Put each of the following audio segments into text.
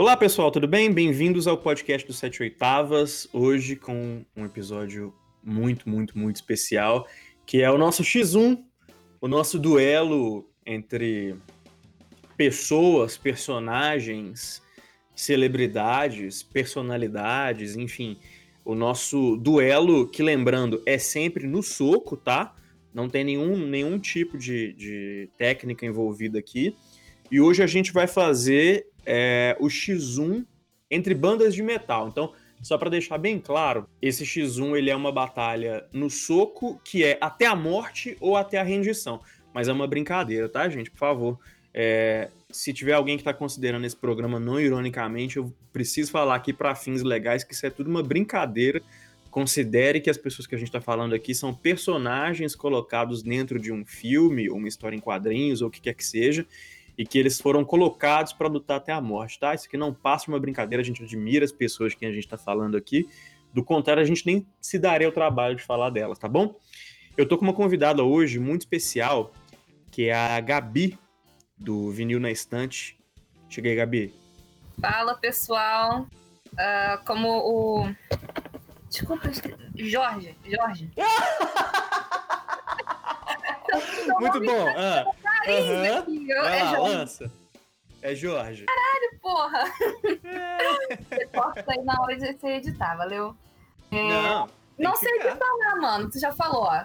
Olá pessoal, tudo bem? Bem-vindos ao podcast do Sete Oitavas. Hoje com um episódio muito, muito, muito especial, que é o nosso X1, o nosso duelo entre pessoas, personagens, celebridades, personalidades, enfim, o nosso duelo, que lembrando, é sempre no soco, tá? Não tem nenhum, nenhum tipo de, de técnica envolvida aqui. E hoje a gente vai fazer é, o X1 entre bandas de metal. Então, só para deixar bem claro, esse X1 ele é uma batalha no soco que é até a morte ou até a rendição. Mas é uma brincadeira, tá, gente? Por favor. É, se tiver alguém que está considerando esse programa não ironicamente, eu preciso falar aqui para fins legais que isso é tudo uma brincadeira. Considere que as pessoas que a gente está falando aqui são personagens colocados dentro de um filme, ou uma história em quadrinhos, ou o que quer que seja, e que eles foram colocados para lutar até a morte, tá? Isso aqui não passa uma brincadeira, a gente admira as pessoas que a gente está falando aqui. Do contrário, a gente nem se daria o trabalho de falar delas, tá bom? Eu tô com uma convidada hoje muito especial, que é a Gabi, do Vinil na Estante. Cheguei, Gabi. Fala, pessoal. Uh, como o. Desculpa, Jorge. Jorge. muito bom. Ah, uhum. aqui. Eu, é Jorge. Lança. É Jorge. Caralho, porra. É. Você corta aí na hora de você editar, valeu? É... Não. Não sei o que falar, mano. Tu já falou, ó.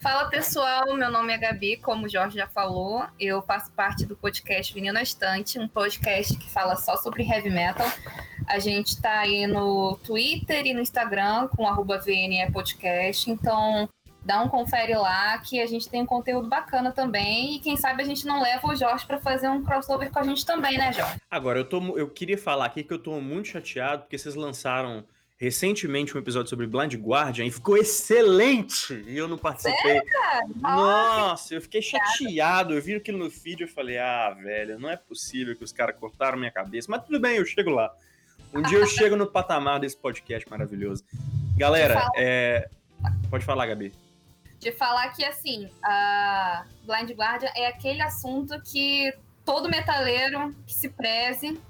Fala pessoal, meu nome é Gabi, como o Jorge já falou, eu faço parte do podcast Vinil na Estante, um podcast que fala só sobre heavy metal. A gente tá aí no Twitter e no Instagram com arroba VNE Podcast, então dá um confere lá que a gente tem um conteúdo bacana também e quem sabe a gente não leva o Jorge para fazer um crossover com a gente também, né, Jorge? Agora, eu, tô, eu queria falar aqui que eu tô muito chateado porque vocês lançaram recentemente um episódio sobre Blind Guardian e ficou excelente e eu não participei. Sério, Nossa, eu fiquei chateado. Eu vi aquilo no feed e falei, ah, velho, não é possível que os caras cortaram minha cabeça. Mas tudo bem, eu chego lá. Um dia eu chego no patamar desse podcast maravilhoso. Galera, é... pode falar, Gabi. De falar que, assim, a Blind Guardian é aquele assunto que todo metaleiro que se preze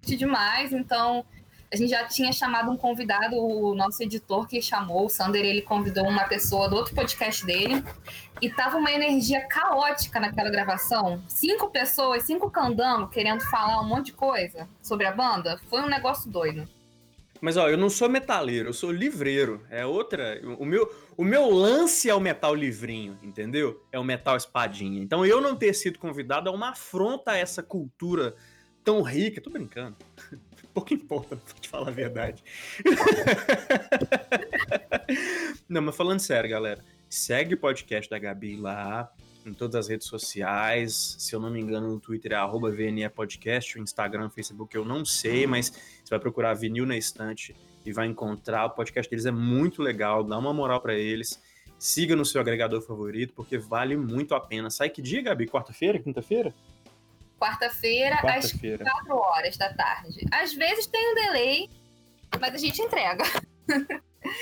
demais, então a gente já tinha chamado um convidado, o nosso editor que chamou, o Sander, ele convidou uma pessoa do outro podcast dele. E tava uma energia caótica naquela gravação. Cinco pessoas, cinco candangos querendo falar um monte de coisa sobre a banda. Foi um negócio doido. Mas ó, eu não sou metaleiro, eu sou livreiro. É outra. O meu, o meu lance é o metal livrinho, entendeu? É o metal espadinha. Então eu não ter sido convidado é uma afronta a essa cultura tão rica. Tô brincando pouco importa, pra te falar a verdade. Não, mas falando sério, galera, segue o podcast da Gabi lá, em todas as redes sociais. Se eu não me engano, no Twitter é arroba VNE Podcast, o Instagram, Facebook eu não sei, mas você vai procurar Vinil na Estante e vai encontrar. O podcast deles é muito legal, dá uma moral para eles. Siga no seu agregador favorito, porque vale muito a pena. Sai que dia, Gabi? Quarta-feira? Quinta-feira? Quarta-feira, Quarta às 4 horas da tarde. Às vezes tem um delay, mas a gente entrega.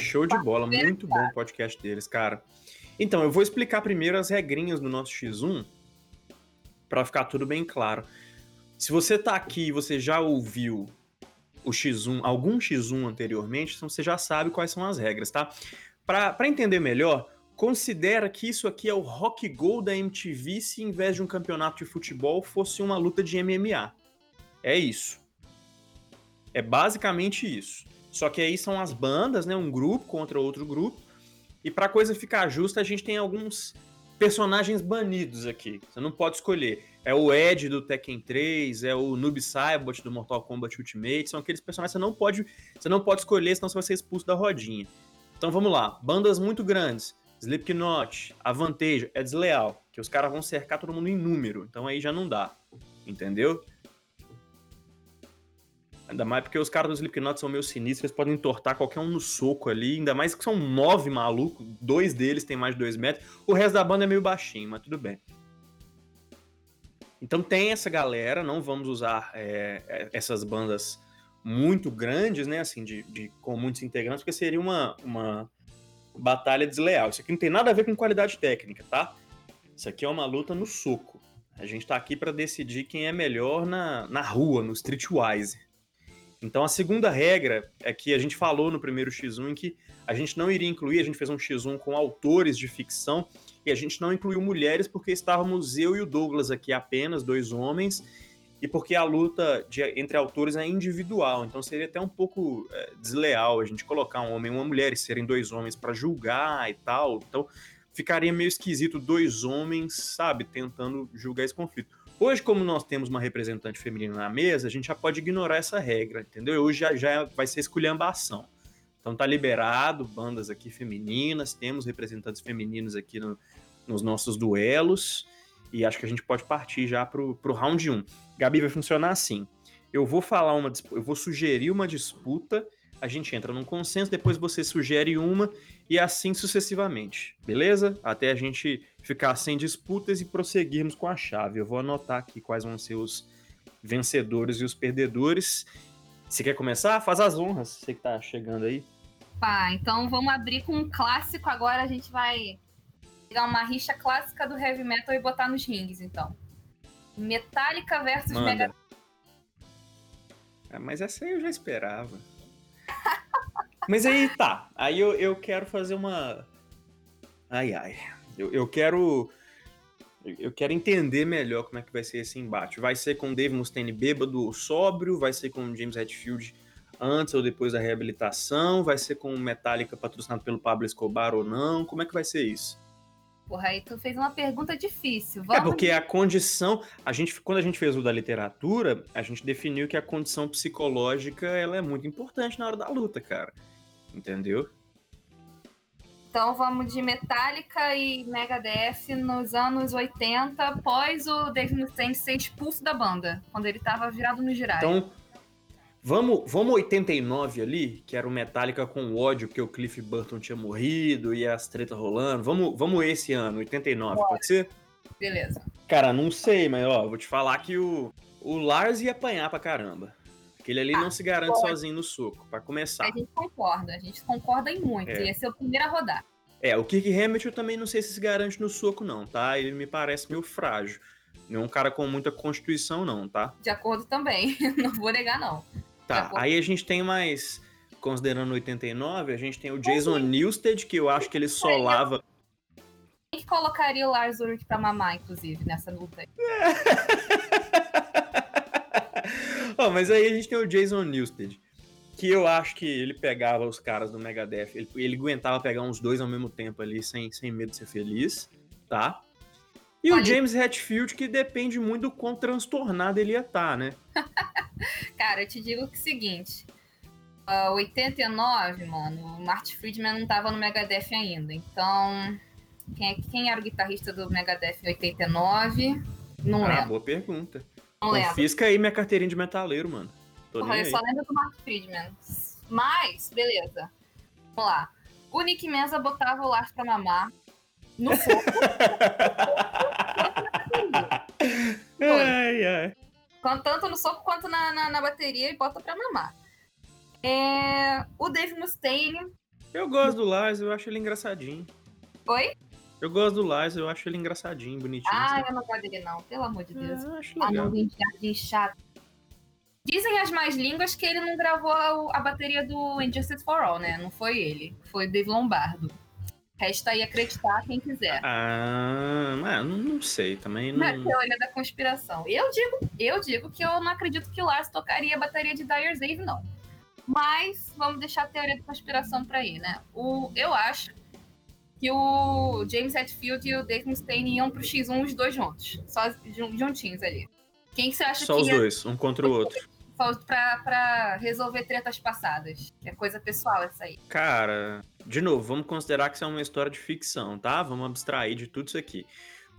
Show de bola, muito bom o podcast deles, cara. Então, eu vou explicar primeiro as regrinhas do nosso X1 para ficar tudo bem claro. Se você tá aqui e você já ouviu o X1, algum X1 anteriormente, então você já sabe quais são as regras, tá? Para entender melhor, considera que isso aqui é o Rock Go da MTV se em vez de um campeonato de futebol fosse uma luta de MMA. É isso. É basicamente isso. Só que aí são as bandas, né, um grupo contra outro grupo. E para coisa ficar justa, a gente tem alguns personagens banidos aqui. Você não pode escolher. É o Ed do Tekken 3, é o Noob Saibot do Mortal Kombat Ultimate, são aqueles personagens que você não pode, você não pode escolher, senão você vai ser expulso da rodinha. Então vamos lá, bandas muito grandes. Slipknot, a Vantage é desleal, que os caras vão cercar todo mundo em número, então aí já não dá, entendeu? Ainda mais porque os caras do Slipknot são meio sinistros, eles podem entortar qualquer um no soco ali, ainda mais que são nove malucos, dois deles têm mais de dois metros, o resto da banda é meio baixinho, mas tudo bem. Então tem essa galera, não vamos usar é, é essas bandas muito grandes, né, assim, de, de, com muitos integrantes, porque seria uma, uma batalha desleal. Isso aqui não tem nada a ver com qualidade técnica, tá? Isso aqui é uma luta no soco. A gente tá aqui para decidir quem é melhor na, na rua, no streetwise. Então a segunda regra é que a gente falou no primeiro X1 em que a gente não iria incluir, a gente fez um X1 com autores de ficção e a gente não incluiu mulheres porque estávamos eu e o Douglas aqui apenas, dois homens, e porque a luta de, entre autores é individual, então seria até um pouco é, desleal a gente colocar um homem e uma mulher e serem dois homens para julgar e tal. Então ficaria meio esquisito dois homens, sabe, tentando julgar esse conflito. Hoje, como nós temos uma representante feminina na mesa, a gente já pode ignorar essa regra, entendeu? Hoje já, já vai ser esculhambação. Então tá liberado, bandas aqui femininas, temos representantes femininos aqui no, nos nossos duelos, e acho que a gente pode partir já pro, pro round 1. Gabi, vai funcionar assim. Eu vou falar uma, eu vou sugerir uma disputa, a gente entra num consenso, depois você sugere uma, e assim sucessivamente, beleza? Até a gente ficar sem disputas e prosseguirmos com a chave. Eu vou anotar aqui quais vão ser os vencedores e os perdedores. Você quer começar? Faz as honras, você que tá chegando aí. Tá, então vamos abrir com um clássico agora, a gente vai pegar uma rixa clássica do heavy metal e botar nos rings, então. Metallica versus Manda. Mega Ah, mas essa aí eu já esperava. mas aí tá. Aí eu, eu quero fazer uma. Ai, ai. Eu, eu quero. Eu quero entender melhor como é que vai ser esse embate. Vai ser com Dave Mustaine bêbado ou sóbrio? Vai ser com James Hetfield antes ou depois da reabilitação? Vai ser com Metallica patrocinado pelo Pablo Escobar ou não? Como é que vai ser isso? Porra, aí tu fez uma pergunta difícil. É Vamos... porque a condição, a gente, quando a gente fez o da literatura, a gente definiu que a condição psicológica ela é muito importante na hora da luta, cara. Entendeu? Então vamos de Metallica e Megadeth nos anos 80, após o Dave Mustaine ser expulso da banda, quando ele tava virado no girar. Então, vamos, vamos 89 ali, que era o Metallica com ódio, porque o Cliff Burton tinha morrido e as tretas rolando. Vamos, vamos esse ano, 89, Bora. pode ser? Beleza. Cara, não sei, mas ó, vou te falar que o, o Lars ia apanhar pra caramba. Aquele ali Ah, não se garante pode. sozinho no soco, pra começar. A gente concorda, a gente concorda em muito. É. Ia ser o primeiro a rodar. É, o Kirk Hammett eu também não sei se se garante no soco, não, tá? Ele me parece meio frágil. Não é um cara com muita constituição, não, tá? De acordo também. não vou negar, não. Tá, aí a gente tem mais. Considerando 89, a gente tem o Jason Newsted, que eu acho que ele solava. Quem que colocaria o Lars Ulrich pra mamar, inclusive, nessa luta aí? Ó, mas aí a gente tem o Jason Newsted, que eu acho que ele pegava os caras do Megadeth, ele, ele aguentava pegar uns dois ao mesmo tempo ali, sem, sem medo de ser feliz, tá? E o Olha- James Hetfield, que depende muito do quão transtornado ele ia estar, né? Cara, eu te digo que é o seguinte. ah, 89, mano, o Marty Friedman não tava no Megadeth ainda. Então, quem, é- quem era o guitarrista do Megadeth em 89? Não ah, lembro, boa pergunta. Não lembro. Confisca aí minha carteirinha de metaleiro, mano. Tô Porra, eu aí. só lembro do Mark Friedman. Mas, beleza. Vamos lá. O Nick Menza botava o Lars pra mamar no fogo. ai, ai. Tanto no soco quanto na, na, na bateria e bota pra mamar. É, o Dave Mustaine. Eu gosto do Lars, eu acho ele engraçadinho. Oi? Eu gosto do Lars, eu acho ele engraçadinho, bonitinho. Ah, sabe? eu não gosto dele, não. Pelo amor de Deus. Ah, eu acho Ah, legal. não, gente, jardim chato. Dizem as mais línguas que ele não gravou a, a bateria do Injustice for All, né? Não foi ele. Foi o Dave Lombardo. Resta aí acreditar quem quiser. Ah, mas não, não sei, também Na não. teoria da conspiração. Eu digo, eu digo que eu não acredito que o Lars tocaria a bateria de Dire Dave, não. Mas vamos deixar a teoria da conspiração pra aí, né? O, eu acho que o James Hetfield e o Dave Mustaine iam pro X1 os dois juntos. Só jun- juntinhos ali. Quem que você acha Só que os ia dois, um contra o outro. só pra, pra resolver tretas passadas? É coisa pessoal essa aí. Cara, de novo, vamos considerar que isso é uma história de ficção, tá? Vamos abstrair de tudo isso aqui.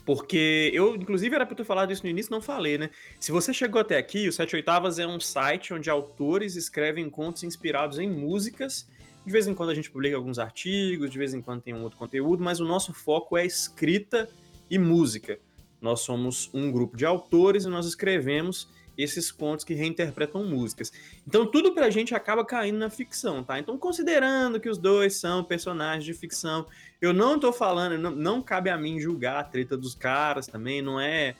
Porque eu, inclusive, era pra eu ter falado isso no início, não falei, né? Se você chegou até aqui, o Sete Oitavas é um site onde autores escrevem contos inspirados em músicas. De vez em quando a gente publica alguns artigos, de vez em quando tem um outro conteúdo, mas o nosso foco é escrita e música. Nós somos um grupo de autores e nós escrevemos esses contos que reinterpretam músicas. Então tudo pra gente acaba caindo na ficção, tá? Então considerando que os dois são personagens de ficção, eu não tô falando, não, não cabe a mim julgar a treta dos caras também, não é...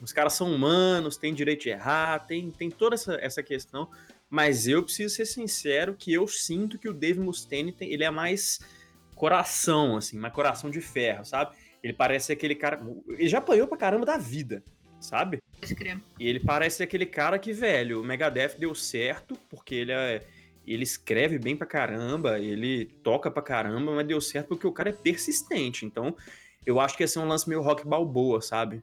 Os caras são humanos, têm direito de errar, tem, tem toda essa, essa questão, Mas eu preciso ser sincero que eu sinto que o Dave Mustaine tem, ele é mais coração, assim, mais coração de ferro, sabe? Ele parece aquele cara. Ele já apanhou pra caramba da vida, sabe? E ele parece aquele cara que, velho, o Megadeth deu certo, porque ele é. Ele escreve bem pra caramba, ele toca pra caramba, mas deu certo porque o cara é persistente. Então, eu acho que ia ser um lance meio rock balboa, sabe?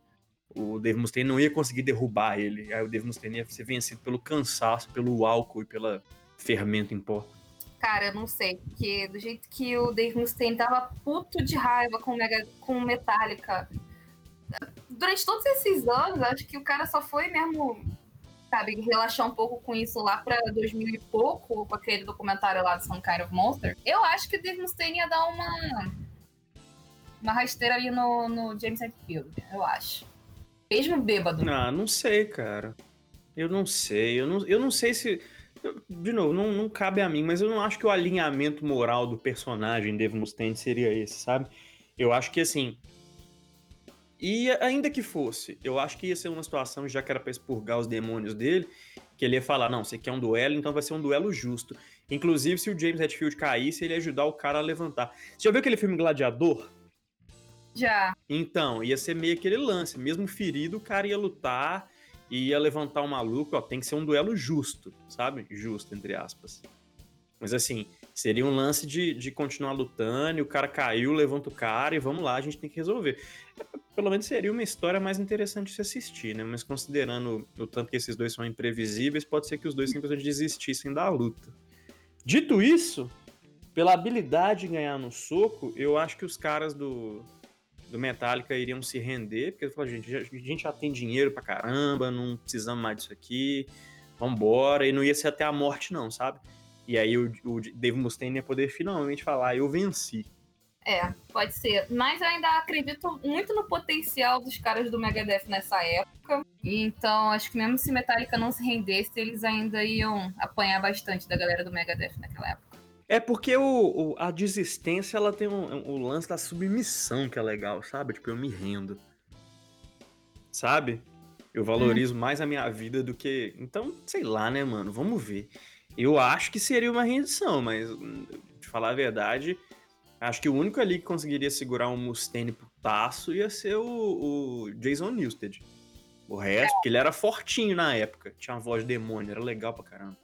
O Dave Mustaine não ia conseguir derrubar ele. Aí o Dave Mustaine ia ser vencido pelo cansaço, pelo álcool e pela fermento em pó. Cara, eu não sei, porque do jeito que o Dave Mustaine tava puto de raiva com, Mega, com Metallica, durante todos esses anos, acho que o cara só foi mesmo, sabe, relaxar um pouco com isso lá pra 2000 e pouco, com aquele documentário lá do Some Kind of Monster. Eu acho que o Dave Mustaine ia dar uma uma rasteira ali no, no James Hetfield, eu acho. Mesmo bêbado. Ah, não sei, cara. Eu não sei. Eu não, eu não sei se. De novo, não, não cabe a mim, mas eu não acho que o alinhamento moral do personagem Dave Mustaine seria esse, sabe? Eu acho que assim. E ainda que fosse, eu acho que ia ser uma situação, já que era pra expurgar os demônios dele, que ele ia falar: não, você quer um duelo, então vai ser um duelo justo. Inclusive, se o James Hetfield caísse, ele ia ajudar o cara a levantar. Você já viu aquele filme Gladiador? Já. Então, ia ser meio aquele lance. Mesmo ferido, o cara ia lutar e ia levantar o maluco. Ó, tem que ser um duelo justo, sabe? Justo, entre aspas. Mas assim, seria um lance de, de continuar lutando, e o cara caiu, levanta o cara e vamos lá, a gente tem que resolver. Pelo menos seria uma história mais interessante de se assistir, né? Mas considerando o tanto que esses dois são imprevisíveis, pode ser que os dois simplesmente desistissem da luta. Dito isso, pela habilidade de ganhar no soco, eu acho que os caras do, do Metallica iriam se render, porque falou, gente, a gente já tem dinheiro pra caramba, não precisamos mais disso aqui, vambora, e não ia ser até a morte não, sabe? E aí o, o Dave Mustaine ia poder finalmente falar, eu venci. É, pode ser. Mas eu ainda acredito muito no potencial dos caras do Megadeth nessa época. Então, acho que mesmo se Metallica não se rendesse, eles ainda iam apanhar bastante da galera do Megadeth naquela época. É porque o, o, a desistência ela tem um, o lance da submissão que é legal, sabe? Tipo, eu me rendo. Sabe? Eu valorizo hum. mais a minha vida do que. Então, sei lá, né, mano? Vamos ver. Eu acho que seria uma rendição, mas, de falar a verdade, acho que o único ali que conseguiria segurar um Mustaine taço ia ser o, o Jason Newsted. O resto, porque ele era fortinho na época. Tinha uma voz de demônio, era legal pra caramba.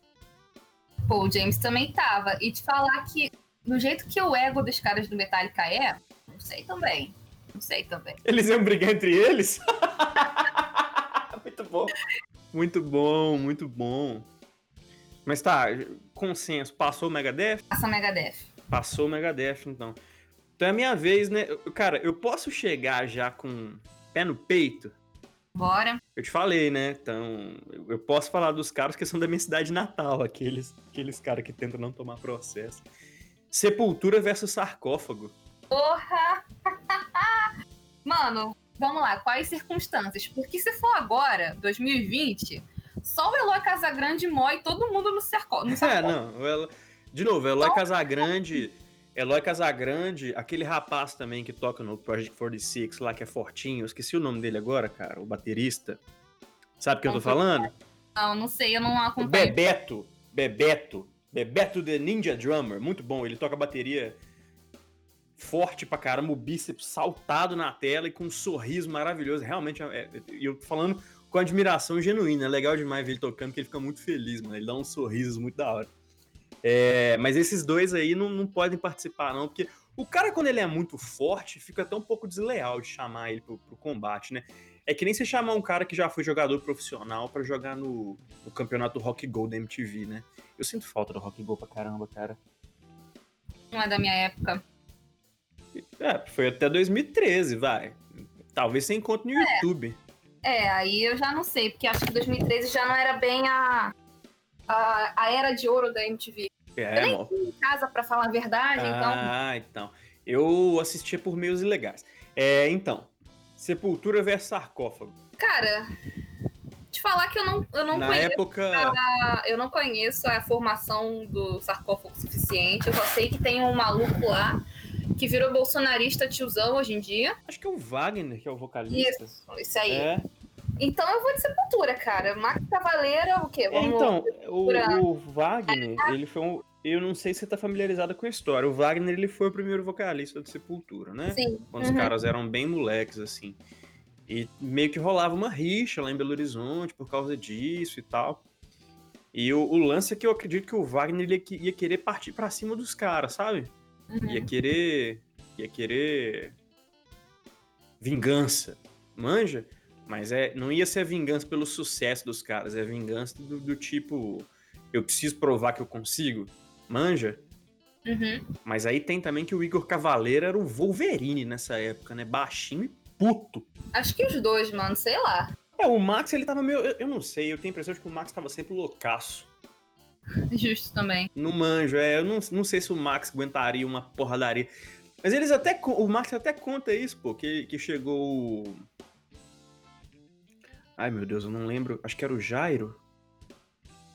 Pô, o James também tava. E te falar que, no jeito que o ego dos caras do Metallica é, não sei também. Não sei também. Eles iam brigar entre eles? muito bom. Muito bom, muito bom. Mas tá, consenso, passou o Megadeth? Passa o Megadeth. Passou o Megadeth, então. Então é a minha vez, né? Cara, eu posso chegar já com pé no peito Bora. Eu te falei, né? Então, eu posso falar dos caras que são da minha cidade natal, aqueles, aqueles caras que tentam não tomar processo. Sepultura versus sarcófago. Porra! Mano, vamos lá, quais circunstâncias? Porque se for agora, 2020, só o Eloy Casagrande mói todo mundo no, sarcófago. É, não. Ela... De novo, Eloy Casagrande Eloy Casagrande, aquele rapaz também que toca no Project 46 lá, que é fortinho, eu esqueci o nome dele agora, cara, o baterista. Sabe o que eu tô falando? Não, não sei, eu não acompanho. Bebeto, Bebeto, Bebeto the Ninja Drummer, muito bom, ele toca bateria forte pra caramba, o bíceps saltado na tela e com um sorriso maravilhoso, realmente, é, é, eu tô falando com admiração genuína, é legal demais ver ele tocando, porque ele fica muito feliz, mano, ele dá uns sorrisos muito da hora. É, mas esses dois aí não, não podem participar, não, porque o cara, quando ele é muito forte, fica até um pouco desleal de chamar ele pro, pro combate, né? É que nem você chamar um cara que já foi jogador profissional para jogar no, no, campeonato Rock Go da MTV, né? Eu sinto falta do Rock Go pra caramba, cara. Não é da minha época. É, foi até 2013, vai. Talvez você encontre no é. YouTube. É, aí eu já não sei, porque acho que 2013 já não era bem a, a, a era de ouro da MTV. É, eu nem fui em casa, para falar a verdade, ah, então... Ah, então. Eu assistia por meios ilegais. É, então, Sepultura versus Sarcófago. Cara, te falar que eu não, eu não Na conheço. Época... A, eu não conheço a formação do sarcófago suficiente. Eu só sei que tem um maluco lá que virou bolsonarista tiozão hoje em dia. Acho que é o Wagner, que é o vocalista. Isso, isso aí. É. Então eu vou de Sepultura, cara. Max Cavaleira, o quê? É, Vamos... então, o, o Wagner, ele foi um. Eu não sei se você tá familiarizada com a história. O Wagner, ele foi o primeiro vocalista do Sepultura, né? Sim. Quando os uhum. caras eram bem moleques, assim. E meio que rolava uma rixa lá em Belo Horizonte por causa disso e tal. E o, o lance é que eu acredito que o Wagner ele ia, ia querer partir pra cima dos caras, sabe? Uhum. Ia querer. Ia querer. Vingança. Manja? Mas é, não ia ser a vingança pelo sucesso dos caras, é a vingança do, do tipo. Eu preciso provar que eu consigo. Manja? Uhum. Mas aí tem também que o Igor Cavaleiro era o Wolverine nessa época, né? Baixinho e puto. Acho que os dois, mano, sei lá. É, o Max, ele tava meio. Eu, eu não sei, eu tenho a impressão de que o Max tava sempre loucaço. Justo também. No manjo, é. Eu não, não sei se o Max aguentaria uma porradaria. Mas eles até. O Max até conta isso, pô, que, que chegou. Ai, meu Deus, eu não lembro. Acho que era o Jairo,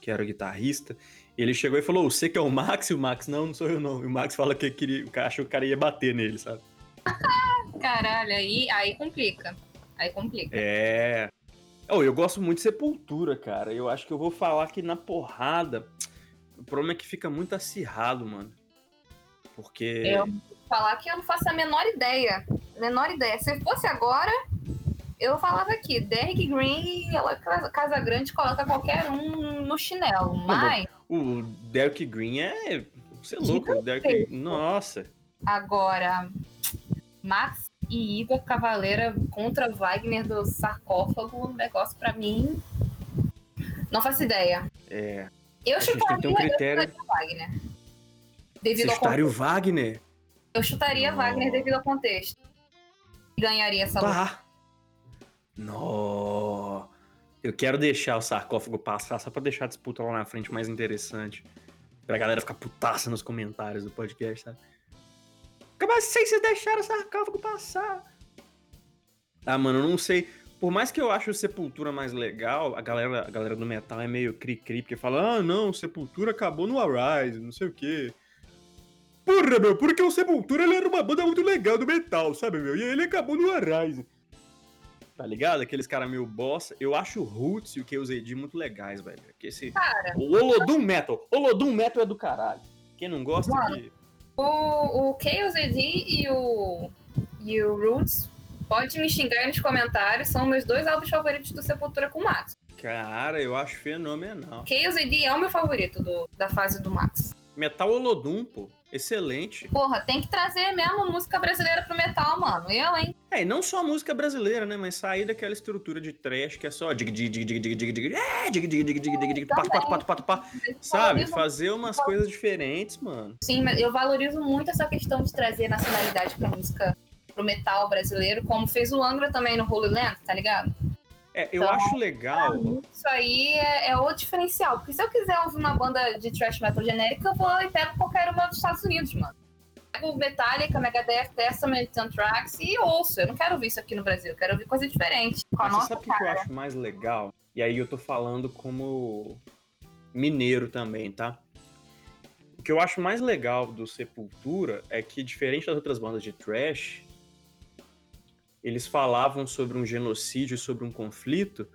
que era o guitarrista. Ele chegou e falou: Você que é o Max? E o Max, não, não sou eu não. E o Max fala que queria, o cara achou que o cara ia bater nele, sabe? Caralho, aí, aí complica. Aí complica. É. Oh, eu gosto muito de Sepultura, cara. Eu acho que eu vou falar que na porrada. O problema é que fica muito acirrado, mano. Porque. Eu vou falar que eu não faço a menor ideia. Menor ideia. Se fosse agora, eu falava aqui, Derrick Green, ela casa, grande, coloca qualquer um no chinelo. Mas O Derek Green é. Você é louco, o Derek Nossa. agora, Max e Igor Cavaleira contra Wagner do sarcófago, um negócio pra mim. Não faço ideia. É. Eu chutaria, um critério. eu Wagner. Você Devido ao chutaria o. Wagner? Eu chutaria Não. Wagner devido ao contexto. Ganharia essa luta. Nó. Eu quero deixar o sarcófago passar só pra deixar a disputa lá na frente mais interessante. Pra galera ficar putaça nos comentários do podcast, sabe? Mas sem vocês deixaram o sarcófago passar. Ah, mano, eu não sei. Por mais que eu ache o Sepultura mais legal, a galera, a galera do metal é meio cri-cri, porque fala, ah, não, Sepultura acabou no Arise, não sei o quê. Porra, meu, porque o Sepultura ele era uma banda muito legal do metal, sabe, meu? E ele acabou no Arise. Tá ligado? Aqueles caras meio bossa. Eu acho o Roots e o KOZD muito legais, velho. Porque esse. Cara, O Olodum Metal. Olodum Metal é do caralho. Quem não gosta Mano. que. o, o KOZD e o, e o Roots, pode me xingar aí nos comentários, são meus dois álbuns favoritos do Sepultura com o Max. Cara, eu acho fenomenal. KOZD é o meu favorito do, da fase do Max. Metal Olodum, pô. Excelente. Porra, tem que trazer mesmo música brasileira pro metal, mano. Eu, hein? É, e não só a música brasileira, né? Mas sair daquela estrutura de trash que é só dig dig dig dig dig dig dig é, dig dig dig dig dig dig pato pato pato pato pato sabe? Fazer umas coisas diferentes, mano. Sim, mas eu valorizo muito essa questão de trazer nacionalidade pra música, pro metal brasileiro, como fez o Angra também no Holy Land, tá ligado? É, eu Então, acho legal. Isso aí é, é o diferencial. Porque se eu quiser ouvir uma banda de thrash metal genérica, eu vou e pego qualquer uma dos Estados Unidos, mano. Pego Metallica, Megadeth, Testament, Anthrax e ouço. Eu não quero ouvir isso aqui no Brasil, eu quero ouvir coisa diferente. Com a Mas você sabe o que eu acho mais legal? E aí eu tô falando como mineiro também, tá? O que eu acho mais legal do Sepultura é que, diferente das outras bandas de thrash, eles falavam sobre um genocídio, sobre um conflito,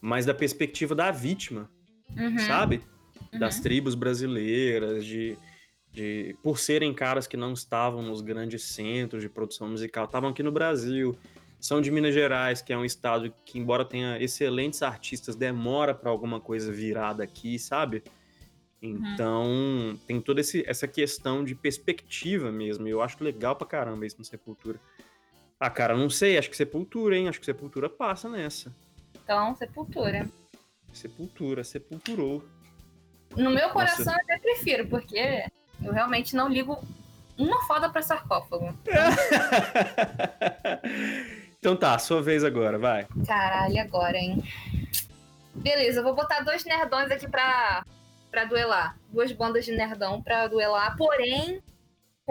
mas da perspectiva da vítima, Uhum, sabe? uhum. Das tribos brasileiras, de, de por serem caras que não estavam nos grandes centros de produção musical, estavam aqui no Brasil. São de Minas Gerais, que é um estado que, embora tenha excelentes artistas, demora para alguma coisa virar daqui, sabe? Então, tem toda esse- essa questão de perspectiva mesmo. E eu acho legal pra caramba isso no Sepultura. Ah, cara, não sei, acho que Sepultura, hein? Acho que Sepultura passa nessa. Então, Sepultura. Sepultura, sepulturou. No meu coração, eu até prefiro, porque eu realmente não ligo uma foda pra sarcófago. então tá, sua vez agora, vai. Caralho, agora, hein? Beleza, eu vou botar dois nerdões aqui pra, pra duelar. Duas bandas de nerdão pra duelar, porém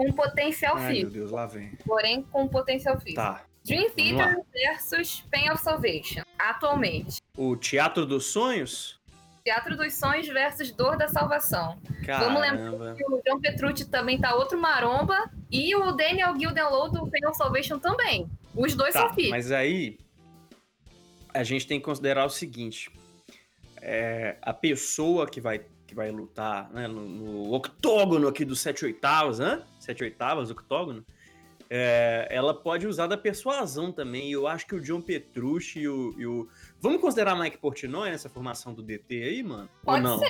com potencial Ai, meu físico. Deus, lá vem. Porém com potencial físico. Tá. Dream. Theater versus Pain of Salvation. Atualmente. O Teatro dos Sonhos? Teatro dos Sonhos versus Dor da Salvação. Vamos Caramba. E o John Petrucci também tá outro maromba. E o Daniel Gildenlow do Pain of Salvation também. Os dois Tá, são filhos. mas aí. a gente tem que considerar o seguinte: é, a pessoa que vai, que vai lutar né, no, no octógono aqui dos 7 oitavos, né? 7 oitavas, octógono, é, ela pode usar da persuasão também. Eu acho que o John Petrucci e o, e o. Vamos considerar Mike Portnoy nessa formação do DT aí, mano? Pode ser,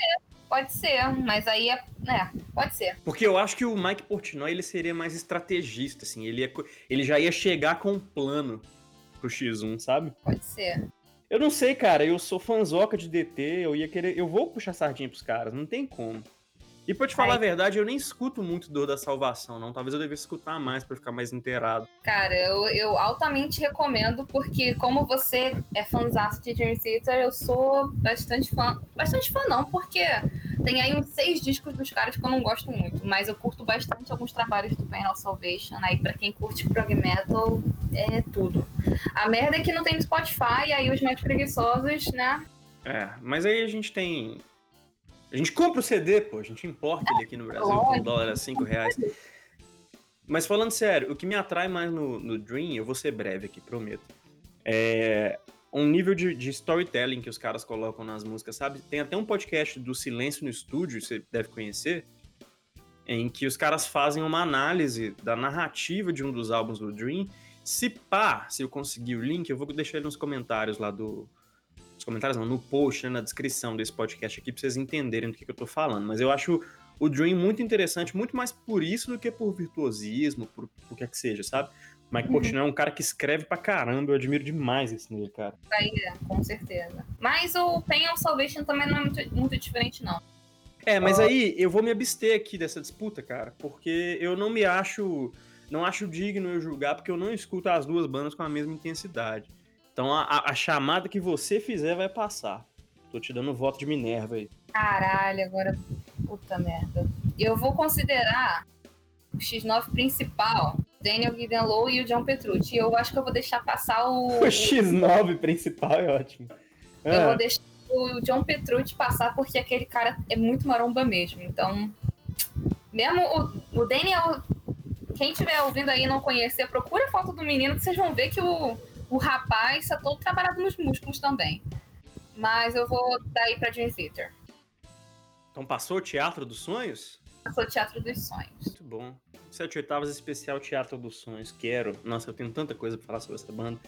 pode ser, mas aí é. É, pode ser. Porque eu acho que o Mike Portnoy ele seria mais estrategista, assim. Ele, ia, ele já ia chegar com um plano pro X1, sabe? Pode ser. Eu não sei, cara. Eu sou fanzoca de DT. Eu ia querer. Eu vou puxar sardinha pros caras. Não tem como. E pra te falar Ai. a verdade, eu nem escuto muito Dor da Salvação, não. Talvez eu devesse escutar mais para ficar mais inteirado. Cara, eu, eu altamente recomendo, porque como você é fãzaço de Dream Theater, eu sou bastante fã. Bastante fã não, porque tem aí uns seis discos dos caras que eu não gosto muito, mas eu curto bastante alguns trabalhos do Penal Salvation. Aí pra quem curte prog metal, é tudo. A merda é que não tem no Spotify, aí os mais preguiçosos, né? É, mas aí a gente tem a gente compra o CD, pô, a gente importa ele aqui no Brasil com um dólar a 5 reais. Mas falando sério, o que me atrai mais no, no Dream, eu vou ser breve aqui, prometo. É um nível de, de, storytelling que os caras colocam nas músicas, sabe? Tem até um podcast do Silêncio no Estúdio, você deve conhecer, em que os caras fazem uma análise da narrativa de um dos álbuns do Dream. Se pá, se eu conseguir o link, eu vou deixar ele nos comentários lá do, nos comentários, não, no post, né, na descrição desse podcast aqui, pra vocês entenderem do que, que eu tô falando. Mas eu acho o Dream muito interessante, muito mais por isso do que por virtuosismo, por o que é que seja, sabe? Mike uhum. Portnoy é um cara que escreve pra caramba, eu admiro demais esse nele, cara. Aí é, com certeza. Mas o Pain of Salvation também não é muito, muito diferente, não. É, mas aí eu vou me abster aqui dessa disputa, cara, porque eu não me acho. Não acho digno eu julgar, porque eu não escuto as duas bandas com a mesma intensidade. Então a, a, chamada que você fizer vai passar. Tô te dando um voto de Minerva aí. Caralho, agora. Puta merda. Eu vou considerar o X9 principal, Daniel Guidenlow e o John Petrucci. Eu acho que eu vou deixar passar o. O X9 principal é ótimo. Eu vou ah. deixar o John Petrucci passar porque aquele cara é muito maromba mesmo. Então. Mesmo o, o Daniel. Quem estiver ouvindo aí e não conhecer, procura a foto do menino que vocês vão ver que o o rapaz está todo trabalhado nos músculos também. Mas eu vou daí para Dream Theater. Então passou o Teatro dos Sonhos? Passou o Teatro dos Sonhos. Muito bom. Sete oitavas especial Teatro dos Sonhos. Quero. Nossa, eu tenho tanta coisa para falar sobre essa banda.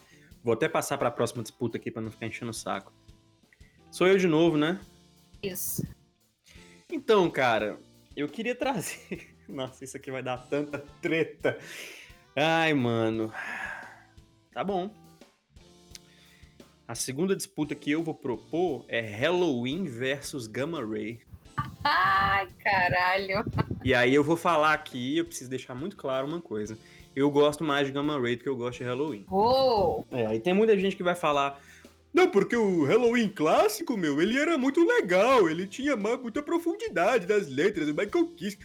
Vou até passar para a próxima disputa aqui para não ficar enchendo o saco. Sou eu de novo, né? Isso. Então, cara, eu queria trazer. Nossa, isso aqui vai dar tanta treta. Ai, mano. Tá bom. A segunda disputa que eu vou propor é Halloween versus Gamma Ray. Ai, caralho. E aí eu vou falar aqui, eu preciso deixar muito claro uma coisa. Eu gosto mais de Gamma Ray do que eu gosto de Halloween. Oh. É, aí tem muita gente que vai falar. Não, porque o Halloween clássico, meu, ele era muito legal, ele tinha muita profundidade das letras, o Michael Kiss.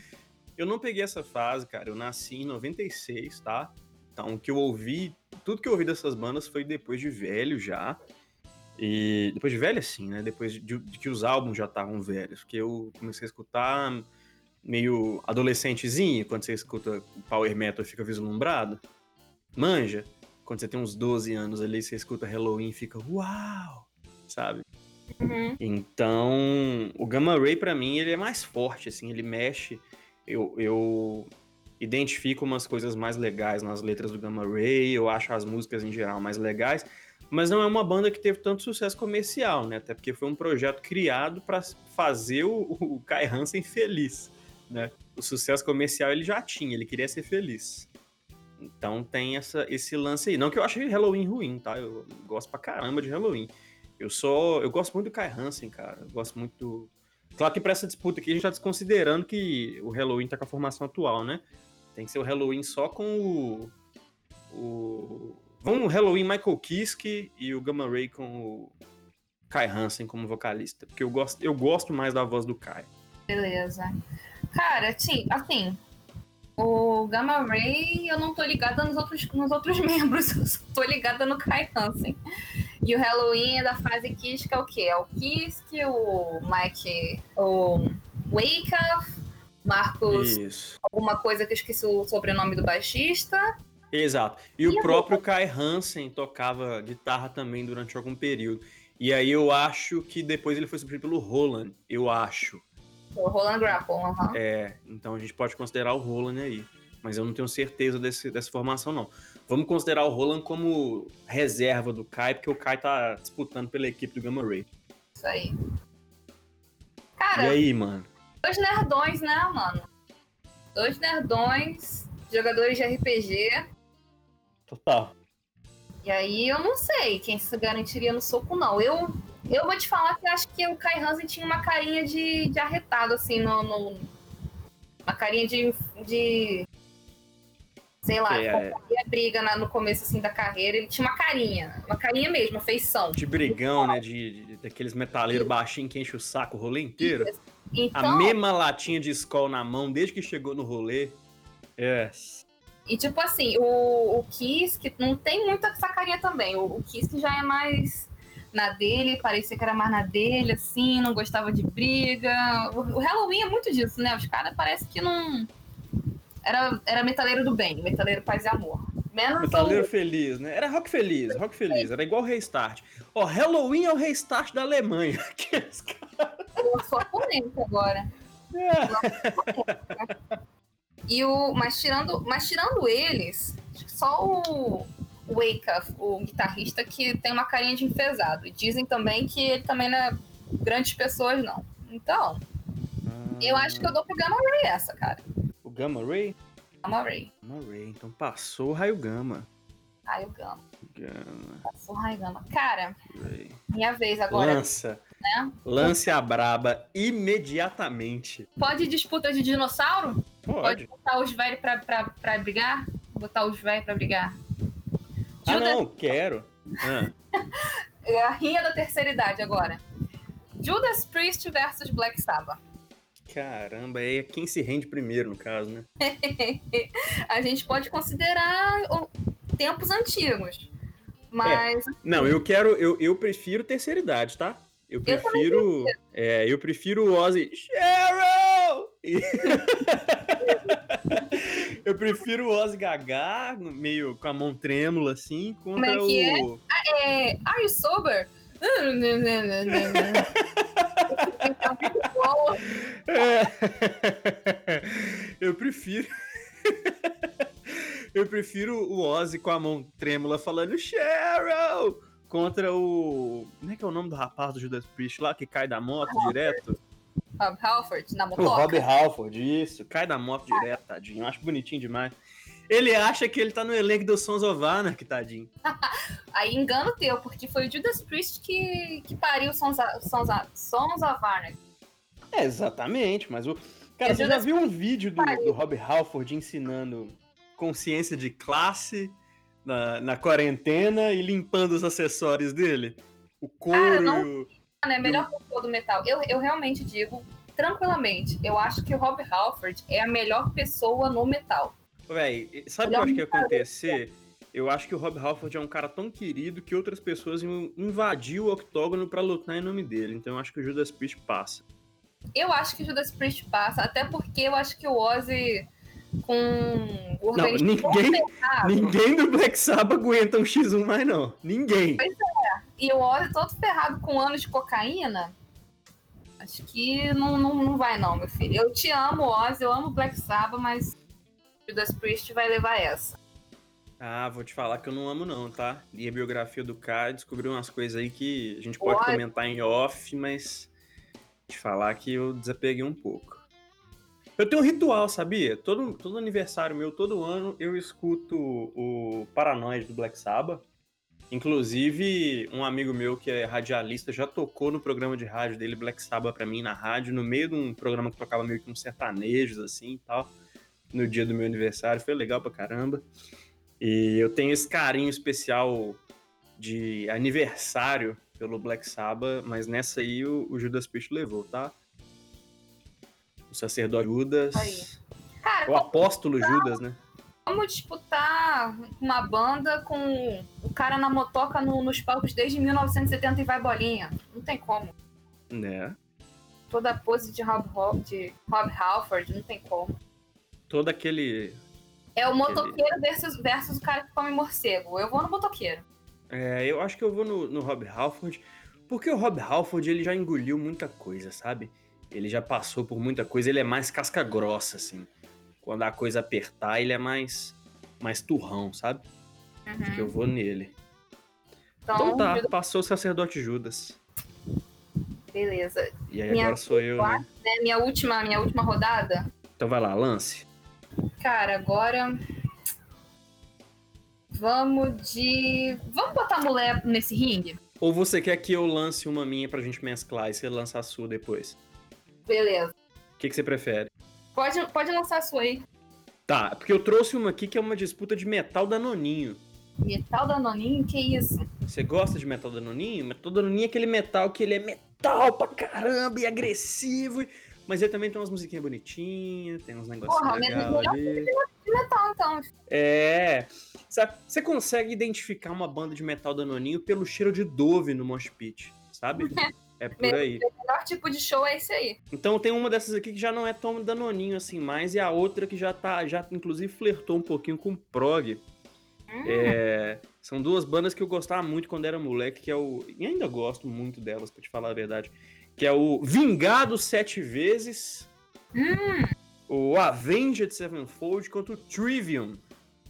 Eu não peguei essa fase, cara. Eu nasci em 96, tá? Então, o que eu ouvi, tudo que eu ouvi dessas bandas foi depois de velho já. E depois de velho, assim, né? Depois de, de que os álbuns já estavam velhos. Porque eu comecei a escutar meio adolescentezinho, quando você escuta power metal e fica vislumbrado. Manja, quando você tem uns 12 anos ali, você escuta Halloween e fica uau, sabe? Uhum. Então, o Gamma Ray para mim ele é mais forte, assim, ele mexe. Eu, eu identifico umas coisas mais legais nas letras do Gamma Ray, eu acho as músicas em geral mais legais, mas não é uma banda que teve tanto sucesso comercial, né? Até porque foi um projeto criado para fazer o, o Kai Hansen feliz, né? O sucesso comercial ele já tinha, ele queria ser feliz. Então tem essa, esse lance aí. Não que eu ache Halloween ruim, tá? Eu gosto pra caramba de Halloween. Eu sou. Eu gosto muito do Kai Hansen, cara. Eu gosto muito do. Claro que pra essa disputa aqui a gente tá desconsiderando que o Halloween tá com a formação atual, né? Tem que ser o Halloween só com o. O Vamos Halloween Michael Kiske e o Gamma Ray com o Kai Hansen como vocalista, porque eu gosto, eu gosto mais da voz do Kai. Beleza. Cara, sim, assim, o Gamma Ray eu não tô ligada nos outros, nos outros membros, eu só tô ligada no Kai Hansen. E o Halloween é da fase Kiske é o quê? É o Kiske, o Mike, o Wake Up, Marcos, Isso. alguma coisa que eu esqueci o sobrenome do baixista. Exato. E, e o próprio Kai Hansen tocava guitarra também durante algum período. E aí eu acho que depois ele foi substituído pelo Roland, eu acho. O Roland Grapple, aham. Uhum. É, então a gente pode considerar o Roland aí. Mas eu não tenho certeza desse, dessa formação, não. Vamos considerar o Roland como reserva do Kai, porque o Kai tá disputando pela equipe do Gamma Ray. Isso aí. Cara, e aí, mano? Dois nerdões, né, mano? Dois nerdões, jogadores de RPG. Total. E aí eu não sei quem se garantiria no soco, não. Eu, eu vou te falar que eu acho que o Kai Hansen tinha uma carinha de, de arretado, assim, no, no uma carinha de, de sei lá, é... briga na, no começo assim da carreira, ele tinha uma carinha, uma carinha mesmo, uma feição. De brigão, né? De, de daqueles metaleiros baixinhos que enche o saco o rolê inteiro. Então, a mesma latinha de escola na mão desde que chegou no rolê. Yes. E tipo assim, o, o Kiss, que não tem muita essa carinha também. O, o Kiss que já é mais na dele, parecia que era mais na dele, assim, não gostava de briga. O, Halloween é muito disso, né? Os caras parece que não era, era metaleiro do bem, metaleiro paz e amor. Menos metaleiro feliz, né? Era rock feliz, rock feliz. Era igual o Restart. Ó, Halloween é o Restart da Alemanha. Eu sou polêmica agora. É. E o, mas tirando, mas tirando eles, só o Wake Up, o guitarrista, que tem uma carinha de enfesado. E dizem também que ele também não é grandes pessoas, não. Então, hum... eu acho que eu dou pro Gamma Ray essa, cara. Gamma Ray? Gamma Ray. Gamma Ray, então passou o raio Gama. Raio Gama. Gama. Passou o raio Gama. Cara, Ray. minha vez agora. Lança. Né? Lance a braba imediatamente. Pode disputa de dinossauro? Pode. Pode botar os velhos pra, pra, pra brigar? Botar os velhos pra brigar. Ah, não, quero. Ah. é a rinha da terceira idade agora. Judas Priest versus Black Sabbath. Caramba, é quem se rende primeiro, no caso, né? a gente pode considerar tempos antigos. Mas. É. Não, eu quero. Eu, eu prefiro terceira idade, tá? Eu prefiro. Eu, é, eu prefiro o Ozzy. Cheryl! eu prefiro o Ozzy Gagá, meio com a mão trêmula, assim, contra é que é? o. É? É... Are you sober? Eu prefiro. Eu prefiro o Ozzy com a mão trêmula falando Cheryl contra o. Como é que é o nome do rapaz do Judas Priest lá que cai da moto direto? Rob Halford, na motoca. O Rob Halford, isso. Cai da moto direto, tadinho. Eu acho bonitinho demais. Ele acha que ele tá no elenco do Sons of Anarchy, tadinho. Aí engano teu, porque foi o Judas Priest que, que pariu Sons, Sons, Sons of Anarchy. É, exatamente, mas o... Cara, você já viu um vídeo do, do Rob Halford ensinando consciência de classe na, na quarentena e limpando os acessórios dele? O couro... Cara, não... É melhor pessoa do metal. Eu, eu realmente digo, tranquilamente, eu acho que o Rob Halford é a melhor pessoa no metal. Véi, sabe o que eu acho que ia acontecer? Eu acho que o Rob Halford é um cara tão querido que outras pessoas iam invadir o octógono para lutar em nome dele. Então eu acho que o Judas Priest passa. Eu acho que o Judas Priest passa, até porque eu acho que o Ozzy com o não, ninguém, ninguém do Black Sabbath aguenta um X1 mais não. Ninguém. Pois é. E o Ozzy todo ferrado com anos de cocaína. Acho que não, não, não vai não, meu filho. Eu te amo, Ozzy, eu amo Black Sabbath, mas Judas Priest vai levar essa. Ah, vou te falar que eu não amo não, tá? Li a biografia do cara, descobri umas coisas aí que a gente pode comentar em off, mas te falar que eu desapeguei um pouco. Eu tenho um ritual, sabia? Todo, todo aniversário meu, todo ano, eu escuto o Paranoid do Black Sabbath. Inclusive, um amigo meu que é radialista já tocou no programa de rádio dele, Black Sabbath, pra mim na rádio, no meio de um programa que tocava meio que uns sertanejos, assim e tal no dia do meu aniversário, foi legal pra caramba. E eu tenho esse carinho especial de aniversário pelo Black Sabbath, mas nessa aí o, o Judas Priest levou, tá? O sacerdote Judas. Cara, o apóstolo Judas, né? Vamos disputar uma banda com o cara na motoca no, nos palcos desde 1970 e vai bolinha. Não tem como. Né? Toda a pose de Rob, de Rob Halford, não tem como todo aquele É o motoqueiro versus, versus o cara que come morcego. Eu vou no motoqueiro. É, eu acho que eu vou no, no Rob Halford, porque o Rob Halford ele já engoliu muita coisa, sabe? Ele já passou por muita coisa, ele é mais casca grossa, assim. Quando a coisa apertar, ele é mais, mais turrão, sabe? Uhum. Acho que eu vou nele. Então, Então tá, Judas- passou o sacerdote Judas. beleza. E aí Minha agora sou eu, né? Né, minha, última, minha última rodada. Então vai lá, lance. Cara, agora. Vamos de. Vamos botar a mulher nesse ringue? Ou você quer que eu lance uma minha pra gente mesclar e você lança a sua depois? Beleza. O que, que você prefere? Pode, pode lançar a sua aí. Tá, porque eu trouxe uma aqui que é uma disputa de metal danoninho. Metal da Noninho? Que isso? Você gosta de metal danoninho? Metal danoninho é aquele metal que ele é metal pra caramba e agressivo. Mas ele também tem umas musiquinhas bonitinhas, tem uns negocinhos Porra, mas legais melhor ali. De metal, então. É. Sabe, você consegue identificar uma banda de metal danoninho pelo cheiro de Dove no Mosh Pit, sabe? É por aí. O melhor tipo de show é esse aí. Então tem uma dessas aqui que já não é tão danoninho assim mais, e a outra que já tá, já inclusive flertou um pouquinho com prog. Hum, É, são duas bandas que eu gostava muito quando era moleque, que é o. E ainda gosto muito delas, pra te falar a verdade. Que é o Vingado Sete Vezes, hum. o Avenged Sevenfold contra o Trivium.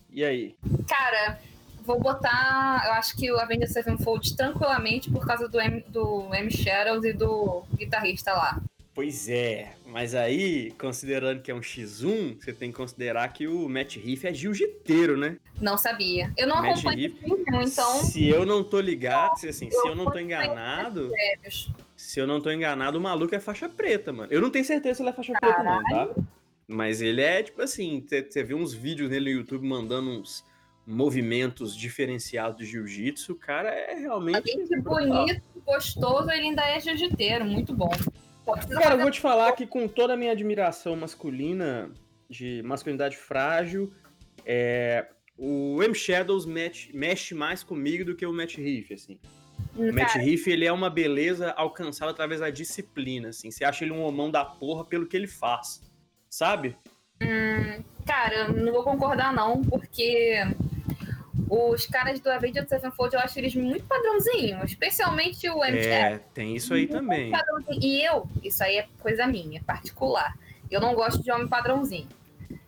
E aí? Cara, vou botar. Eu acho que o Avenged Sevenfold tranquilamente por causa do M, do M Shadows e do guitarrista lá. Pois é, mas aí, considerando que é um X1, você tem que considerar que o Matt Riff é jiu-jiteiro, né? Não sabia. Eu não Match acompanho Riff. filme, então. Se eu não tô ligado, se, assim, se eu não tô enganado, Sérios. se eu não tô enganado, o maluco é faixa preta, mano. Eu não tenho certeza se ele é faixa preta, não, tá? Mas ele é, tipo assim, você vê uns vídeos nele no YouTube mandando uns movimentos diferenciados de jiu-jitsu, o cara é realmente. Além de bonito, gostoso, ele ainda é jiu-jiteiro. Muito bom. Pô, precisa Cara, eu vou te falar que com toda a minha admiração masculina, de masculinidade frágil, é, o M Shadows mexe, mexe mais comigo do que o Matt Riff, assim. O Matt Cara, Riff, ele é uma beleza alcançada através da disciplina, assim. Você acha ele um homão da porra pelo que ele faz, sabe? cara, eu não vou concordar, não, porque os caras do Avenged Sevenfold eu acho eles muito padrãozinho, especialmente o M. É, tem isso aí também. E eu, isso aí é coisa minha, particular. Eu não gosto de homem padrãozinho.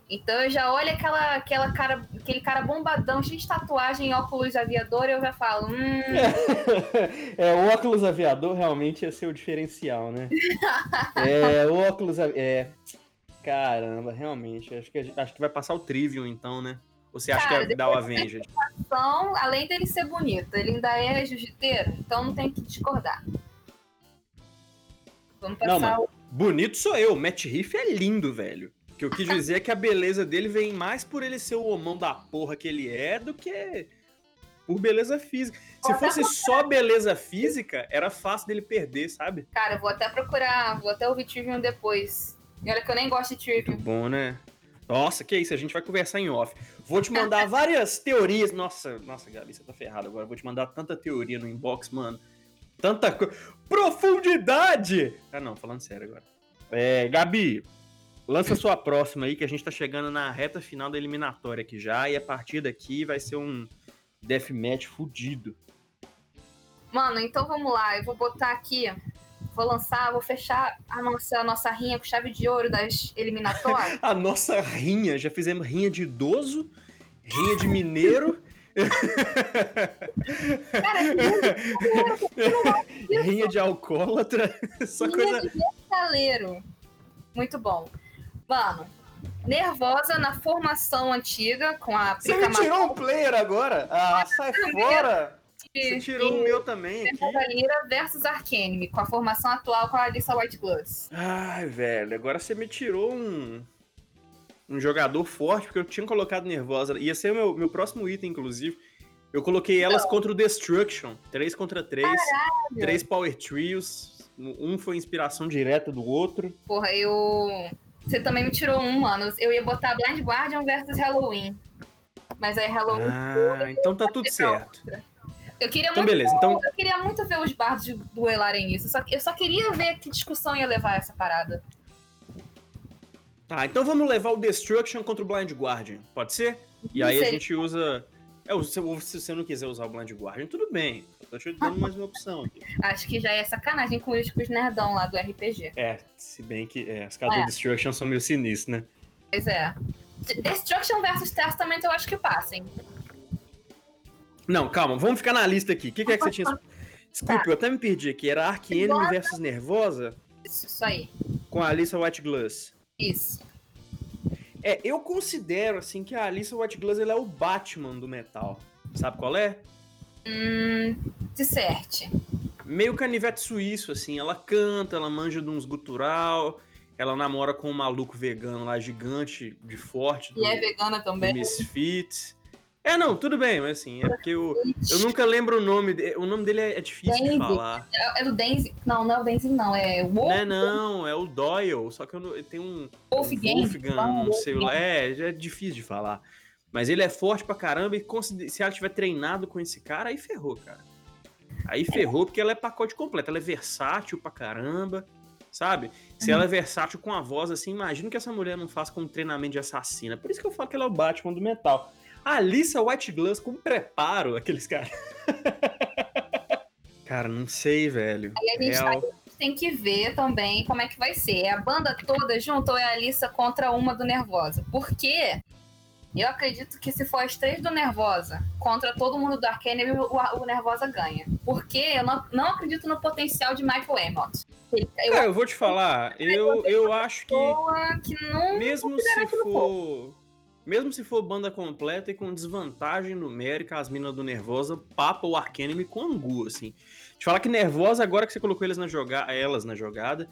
Então eu já olho aquela, aquela cara, aquele cara bombadão, cheio de tatuagem, óculos aviador, e eu já falo, hum, É, o óculos aviador realmente ia ser o diferencial, né? É, o óculos avi- é Caramba, realmente. Acho que, acho que vai passar o Trivium, então, né? Ou você acha Cara, que o Avenged? então, além dele ser bonito, ele ainda é jiu-jiteiro, então não tem que discordar. Vamos Não, passar mano. Bonito sou eu. Matt Riff é lindo, velho. O que eu quis dizer é que a beleza dele vem mais por ele ser o homão da porra que ele é do que por beleza física. Se fosse só beleza física, era fácil dele perder, sabe? Cara, eu vou até procurar, vou até ouvir Trivium depois. E olha que eu nem gosto de Muito Trivium. bom, né? Nossa, que isso, a gente vai conversar em off. Vou te mandar várias teorias. Nossa, nossa, Gabi, você tá ferrado agora. Vou te mandar tanta teoria no inbox, mano. Tanta coisa. Profundidade! Ah, não, falando sério agora. É, Gabi, lança sua próxima aí, que a gente tá chegando na reta final da eliminatória aqui já. E a partir daqui vai ser um deathmatch fudido. Mano, então vamos lá, eu vou botar aqui, vou lançar, vou fechar a nossa, a nossa rinha com chave de ouro das eliminatórias. A nossa rinha, já fizemos rinha de idoso, rinha de mineiro. Cara, Rinha de alcoólatra, só Rinha coisa. de metaleiro. Muito bom. Mano, nervosa na formação antiga, com a Você me tirou um player agora? Ah, sai fora! Você tirou o meu também. Lira versus Arcanime, com a formação atual com a Alissa White Gloves. Ai, velho, agora você me tirou um. Um jogador forte, porque eu tinha colocado nervosa. Ia ser o meu, meu próximo item, inclusive. Eu coloquei elas contra o Destruction. 3 contra 3. Três Power Trios. Um foi inspiração direta do outro. Porra, eu. Você também me tirou um, mano. Eu ia botar Blind Guardian versus Halloween. Mas aí Halloween. Ah, então tá tudo certo. Eu queria Então, muito. beleza. Então, Eu queria muito ver os bardos duelarem isso. Só, eu só queria ver que discussão ia levar essa parada. Tá, então vamos levar o Destruction contra o Blind Guardian, pode ser? E aí a gente usa. É, se você não quiser usar o Blind Guardian, tudo bem. Eu tô te dando mais uma opção aqui. Acho que já é sacanagem com os, com os nerdão lá do RPG. É, se bem que é, as caras é. do Destruction são meio sinistros, né? Pois é. Destruction versus Testament eu acho que passem. Não, calma, vamos ficar na lista aqui. O que, que é que você tinha. Desculpa, tá. eu até me perdi aqui. Era Enemy versus Nervosa? Isso, isso aí. Com a Alissa White Glass. Isso. É, eu considero, assim, que a Alissa White Glass ela é o Batman do metal. Sabe qual é? Hum, de certo. Meio canivete suíço, assim. Ela canta, ela manja de uns gutural. Ela namora com um maluco vegano lá, gigante, de forte. E é vegana também. Misfits. É, não, tudo bem, mas assim, é porque eu, eu nunca lembro o nome dele. O nome dele é, é difícil Denzi. de falar. É, é do Denzi? Não, não é o Denzi, não. É o Wolf. Não, é, não, é o Doyle. Só que eu não, tem um. Wolfgang. Um Wolfgang, não sei lá. É, é difícil de falar. Mas ele é forte pra caramba e se ela tiver treinado com esse cara, aí ferrou, cara. Aí ferrou porque ela é pacote completo. Ela é versátil pra caramba, sabe? Se uhum. ela é versátil com a voz assim, imagina que essa mulher não faz com um treinamento de assassina. Por isso que eu falo que ela é o Batman do metal. A Alissa White Glass com preparo, aqueles caras. cara, não sei, velho. Aí a gente, Real... tem que ver também como é que vai ser. É a banda toda junto ou é a Alissa contra uma do Nervosa? Porque eu acredito que se for as três do Nervosa contra todo mundo do Arcane, o, o Nervosa ganha. Porque eu não, não acredito no potencial de Michael Amott. Eu, é, eu vou te falar, eu, eu acho que, que não mesmo se for mesmo se for banda completa e com desvantagem numérica, as minas do Nervosa papa o Arcanime com angu, assim. Te falar que Nervosa, agora que você colocou eles na joga elas na jogada,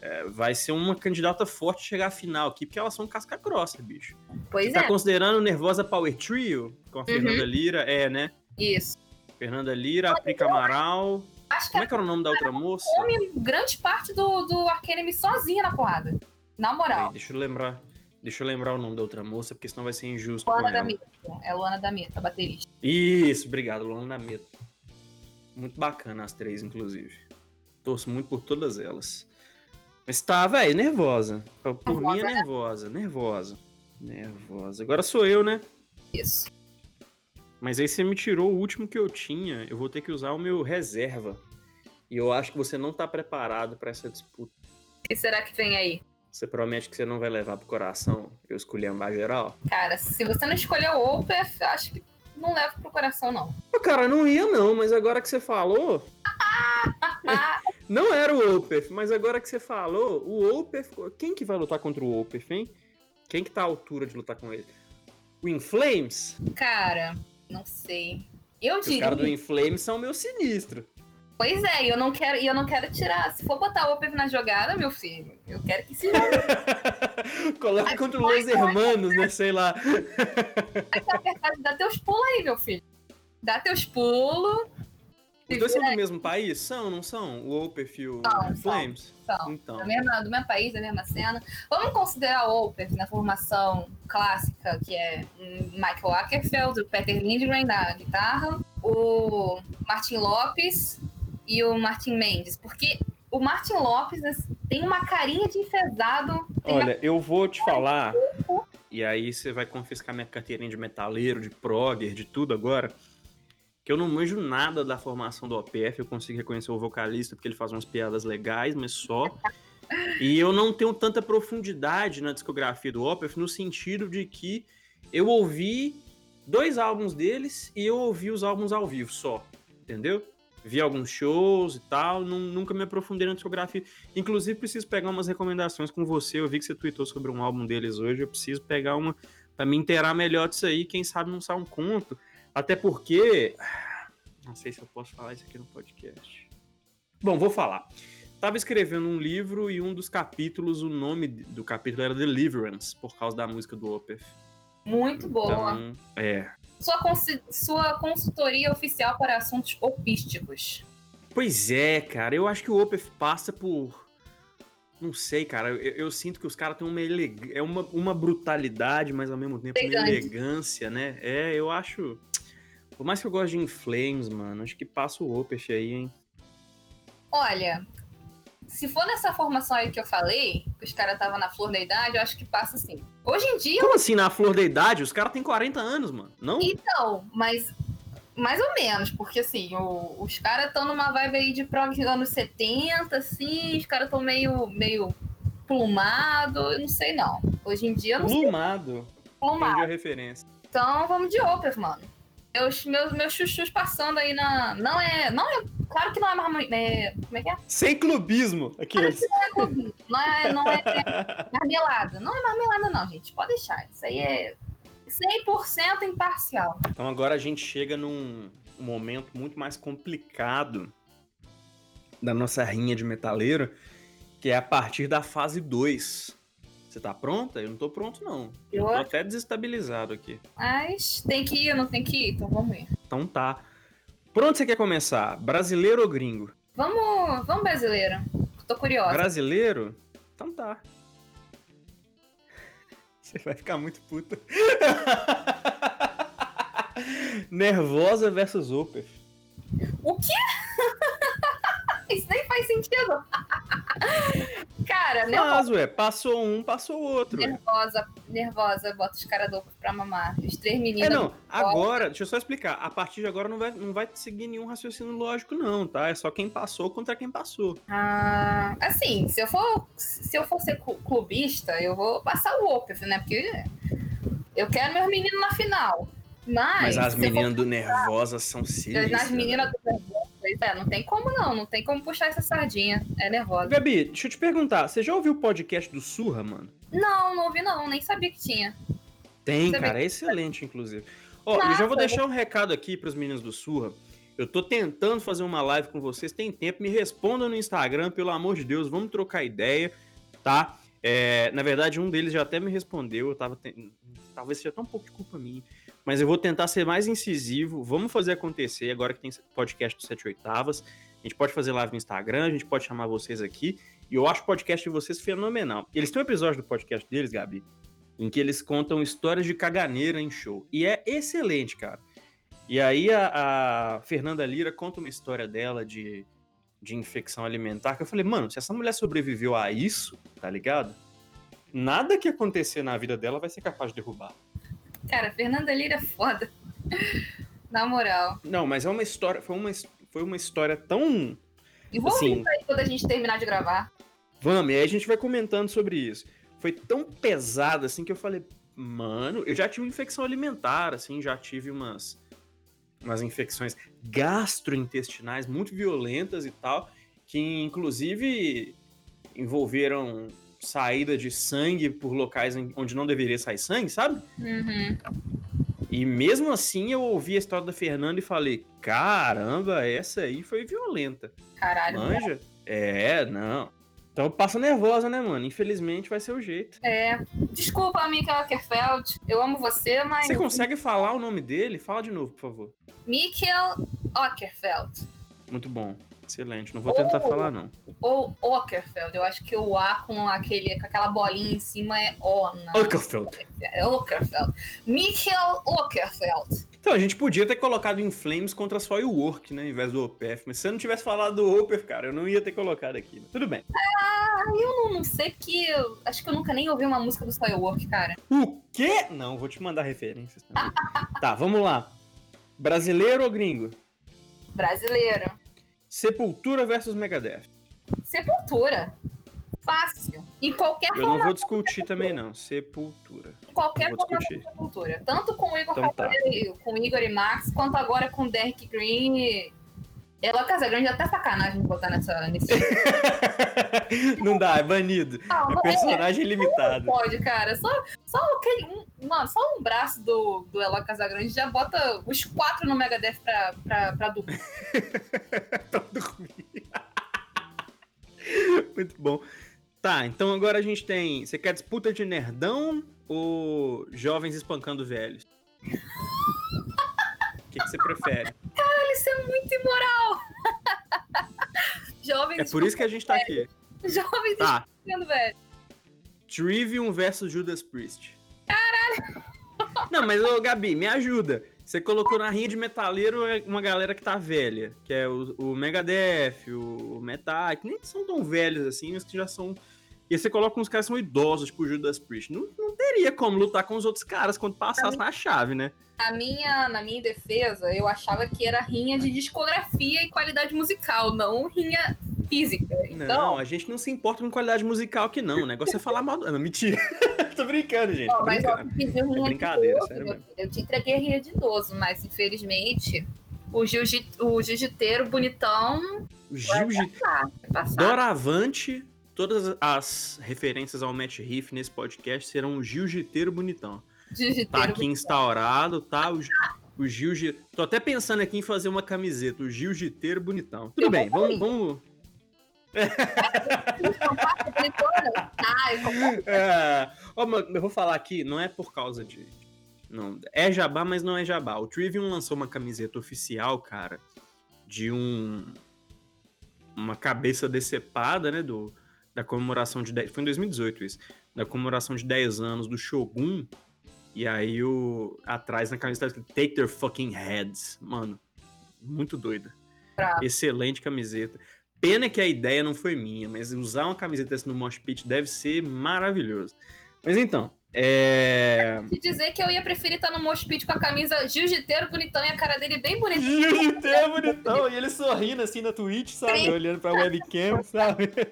é, vai ser uma candidata forte chegar à final aqui, porque elas são casca grossa, bicho. Pois você tá é. tá considerando Nervosa Power Trio, com a uhum. Fernanda Lira? É, né? Isso. Fernanda Lira, Prica Amaral... Acho Como é que era o nome da outra moça? Come grande parte do, do Arcanime sozinha na porrada. Na moral. Aí, deixa eu lembrar. Deixa eu lembrar o nome da outra moça, porque senão vai ser injusto. Luana da Meta. É Luana da Meta, baterista. Isso, obrigado, Luana da Meta. Muito bacana as três, inclusive. Torço muito por todas elas. Mas tá, velho, nervosa. Por nervosa, mim é nervosa, nervosa. Nervosa. Agora sou eu, né? Isso. Mas aí você me tirou o último que eu tinha. Eu vou ter que usar o meu reserva. E eu acho que você não tá preparado para essa disputa. O que será que vem aí? Você promete que você não vai levar pro coração eu escolher a geral? Cara, se você não escolher o Opeth, acho que não leva pro coração, não. Cara, não ia não, mas agora que você falou... não era o Opeth, mas agora que você falou, o Opeth... Quem que vai lutar contra o Opeth, hein? Quem que tá à altura de lutar com ele? O Inflames? Cara, não sei. Eu diria... Os caras do Inflames são meio sinistros. Pois é, e eu não quero, eu não quero tirar. Se for botar o Opeth na jogada, meu filho, eu quero que se Coloca contra os hermanos, né? Sei lá. Dá teus pulos aí, meu filho. Dá teus pulos. Os dois são do mesmo país? São, não são? O Opeth e o são, Flames? São. Então. Do, mesmo, do mesmo país, da mesma cena. Vamos considerar o Opeth na formação clássica, que é Michael Ackerfeld, o Peter Lindgren na guitarra, o Martin Lopes e o Martin Mendes, porque o Martin Lopes tem uma carinha de enfesado. Olha, eu vou te falar, e aí você vai confiscar minha carteirinha de metaleiro, de progger, de tudo agora, que eu não manjo nada da formação do OPF, eu consigo reconhecer o vocalista porque ele faz umas piadas legais, mas só. E eu não tenho tanta profundidade na discografia do OPF no sentido de que eu ouvi dois álbuns deles e eu ouvi os álbuns ao vivo só, entendeu? Vi alguns shows e tal, não, nunca me aprofundei na discografia. Inclusive, preciso pegar umas recomendações com você. Eu vi que você tweetou sobre um álbum deles hoje. Eu preciso pegar uma para me inteirar melhor disso aí. Quem sabe não sai um conto. Até porque. Não sei se eu posso falar isso aqui no podcast. Bom, vou falar. Tava escrevendo um livro e um dos capítulos, o nome do capítulo era Deliverance, por causa da música do Opeth. Muito boa. Então, é, sua, sua consultoria oficial para assuntos opísticos. Pois é, cara. Eu acho que o Opeth passa por. Não sei, cara. Eu, eu sinto que os caras têm uma, eleg... é uma, uma brutalidade, mas ao mesmo tempo Elegante. uma elegância, né? É, eu acho. Por mais que eu goste de Inflames, mano, acho que passa o Opeth aí, hein? Olha, se for nessa formação aí que eu falei, que os caras estavam na flor da idade, eu acho que passa assim. Hoje em dia. Como assim, na flor da idade? Os caras têm 40 anos, mano. Não? Então, mas. Mais ou menos, porque assim, o, os caras estão numa vibe aí de prova de anos 70, assim, os caras estão meio, meio plumado, eu não sei não. Hoje em dia eu não Plumado. sei. Plumado. Entendi a referência. Então vamos de Opeth, mano. Meus, meus, meus chuchus passando aí na. Não é. Não é. Claro que não é marmi... é como é que é? Sem clubismo. Aqueles. Não é clubismo, não é, não é marmelada. Não é marmelada, não, gente. Pode deixar. Isso aí é 100% imparcial. Então agora a gente chega num momento muito mais complicado da nossa rinha de metaleiro, que é a partir da fase 2. Você tá pronta? Eu não tô pronto, não. Eu, Eu tô até desestabilizado aqui. Mas tem que ir, não tem que ir? Então vamos ir. Então tá. Por onde você quer começar? Brasileiro ou gringo? Vamos, vamos brasileiro. Tô curiosa. Brasileiro? Então tá. Você vai ficar muito puta. Nervosa versus Opeth. O quê? Isso nem faz sentido. Cara, nervosa, Mas, ué, passou um, passou o outro. ué. nervosa, nervosa, bota os caras do pra mamar. Os três É, meninos. não, agora, deixa eu só explicar. A partir de agora não vai, não vai seguir nenhum raciocínio lógico, não, tá? É só quem passou contra quem passou. Ah, assim, se eu for se eu for ser clu- clubista, eu vou passar o Opeth, né? Porque eu quero meus meninos na final. Mas, Mas as meninas do Nervosa são sinistras. Nas meninas do Pois é, não tem como não, não tem como puxar essa sardinha. É nervosa. Gabi, deixa eu te perguntar, você já ouviu o podcast do Surra, mano? Não, não ouvi não, nem sabia que tinha. Tem, cara, é excelente, inclusive. Ó, eu já vou deixar um recado aqui pros meninos do Surra. Eu tô tentando fazer uma live com vocês, tem tempo, me respondam no Instagram, pelo amor de Deus, vamos trocar ideia, tá? É, na verdade, um deles já até me respondeu, eu tava ten- talvez seja até um pouco de culpa minha, mas eu vou tentar ser mais incisivo, vamos fazer acontecer, agora que tem podcast do 7 oitavas, a gente pode fazer live no Instagram, a gente pode chamar vocês aqui, e eu acho o podcast de vocês fenomenal. Eles têm um episódio do podcast deles, Gabi, em que eles contam histórias de caganeira em show. E é excelente, cara. E aí a, a Fernanda Lira conta uma história dela de, de infecção alimentar, que eu falei, mano, se essa mulher sobreviveu a isso, tá ligado? Nada que acontecer na vida dela vai ser capaz de derrubar. Cara, Fernanda Lira é foda. Na moral. Não, mas é uma história, foi uma, foi uma história tão. E vou Assim. ouvir aí quando a gente terminar de gravar. Vamos, e aí a gente vai comentando sobre isso. Foi tão pesado assim que eu falei, mano, eu já tive infecção alimentar, assim, já tive umas, umas infecções gastrointestinais muito violentas e tal, que inclusive envolveram saída de sangue por locais onde não deveria sair sangue, sabe? Uhum. E mesmo assim eu ouvi a história da Fernanda e falei, caramba, essa aí foi violenta. Caralho. Manja? É, não. Então passa nervosa, né, mano? Infelizmente vai ser o jeito. É. Desculpa, Mika Ackerfeld. Eu amo você, mas. Você consegue falar o nome dele? Fala de novo, por favor. Mikkel Ockerfeld. Muito bom. Excelente. Não vou tentar Oh. falar, não. Ou Ockerfeld. Eu acho que o A com, aquele, com aquela bolinha em cima é O. Não. Ockerfeld. É Ockerfeld. Mikkel Ockerfeld. Então, a gente podia ter colocado em Flames contra só o Work, né? Em vez do OPF. Mas se eu não tivesse falado do Opeth, cara, eu não ia ter colocado aqui. Mas Tudo bem. Ah, eu não, não sei porque. eu- acho que eu nunca nem ouvi uma música do Soilwork, cara. O quê? Não, vou te mandar referências tá, vamos lá. Brasileiro ou gringo? Brasileiro. Sepultura versus Megadeth. Sepultura. Fácil. Em qualquer Eu não vou discutir também, não. Sepultura. em qualquer forma de sepultura. Tanto com o Igor Então tá. Com o Igor e Max, quanto agora com o Derek Green e. Ela Casagrande até sacanagem botar nessa, nesse. não dá, é banido. Não, É não é. personagem limitado. Pode, cara. Só, só aquele. Um, mano, só um braço do, do Eloy Casagrande já bota os quatro no Megadeth pra, pra, pra dupla. Pra dormir. Muito bom. Tá, então agora a gente tem. Você quer disputa de nerdão ou jovens espancando velhos? O que, que você prefere? Isso é muito imoral. Jovens. É por isso que a gente tá aqui. Jovens Tá. ficando velho. Trivium versus Judas Priest. Caralho! Não, mas ô Gabi, me ajuda. Você colocou na rinha de metaleiro é uma galera que tá velha, que é o, o Megadeth, o Metallica, nem são tão velhos assim, mas que já são. E você coloca uns caras que são idosos, tipo o Judas Priest. Não, não teria como lutar com os outros caras quando passasse na chave, né? Na minha, na minha defesa, eu achava que era rinha de discografia e qualidade musical, não rinha física. Então... Não, a gente não se importa com qualidade musical aqui, não. O negócio é falar mal. Não, mentira. tô brincando, gente. Tô mas brincando. rinha é brincadeira, de idoso, eu, eu te entreguei rinha de idoso, mas infelizmente o jiu-jiteiro bonitão. O jiu-jiteiro. Doravante, todas as referências ao Match Riff nesse podcast serão o jiu-jiteiro bonitão. Tá aqui instaurado, tá? O, o jiu Tô até pensando aqui em fazer uma camiseta, o jiu-jiteiro bonitão. Tudo eu bem, vamos, vamos, é, oh, eu vou falar aqui, não é por causa de. Não, é jabá, mas não é jabá. O Trivium lançou uma camiseta oficial, cara, de um. Uma cabeça decepada, né? Do, da comemoração de 10. Foi em 2018 isso. Da comemoração de 10 anos do Shogun. E aí o. Atrás na camiseta tá escrito Take their fucking heads. Mano, muito doida. Excelente camiseta. Pena que a ideia não foi minha, mas usar uma camiseta dessa no Mosh Pit deve ser maravilhoso. Mas então, é. De dizer que eu ia preferir estar no Mosh Pit com a camisa jiu-jiteiro bonitão e a cara dele bem bonita. Jiu-jiteiro bonitão, e ele sorrindo assim na Twitch, sabe? Sim. Olhando pra webcam, sabe?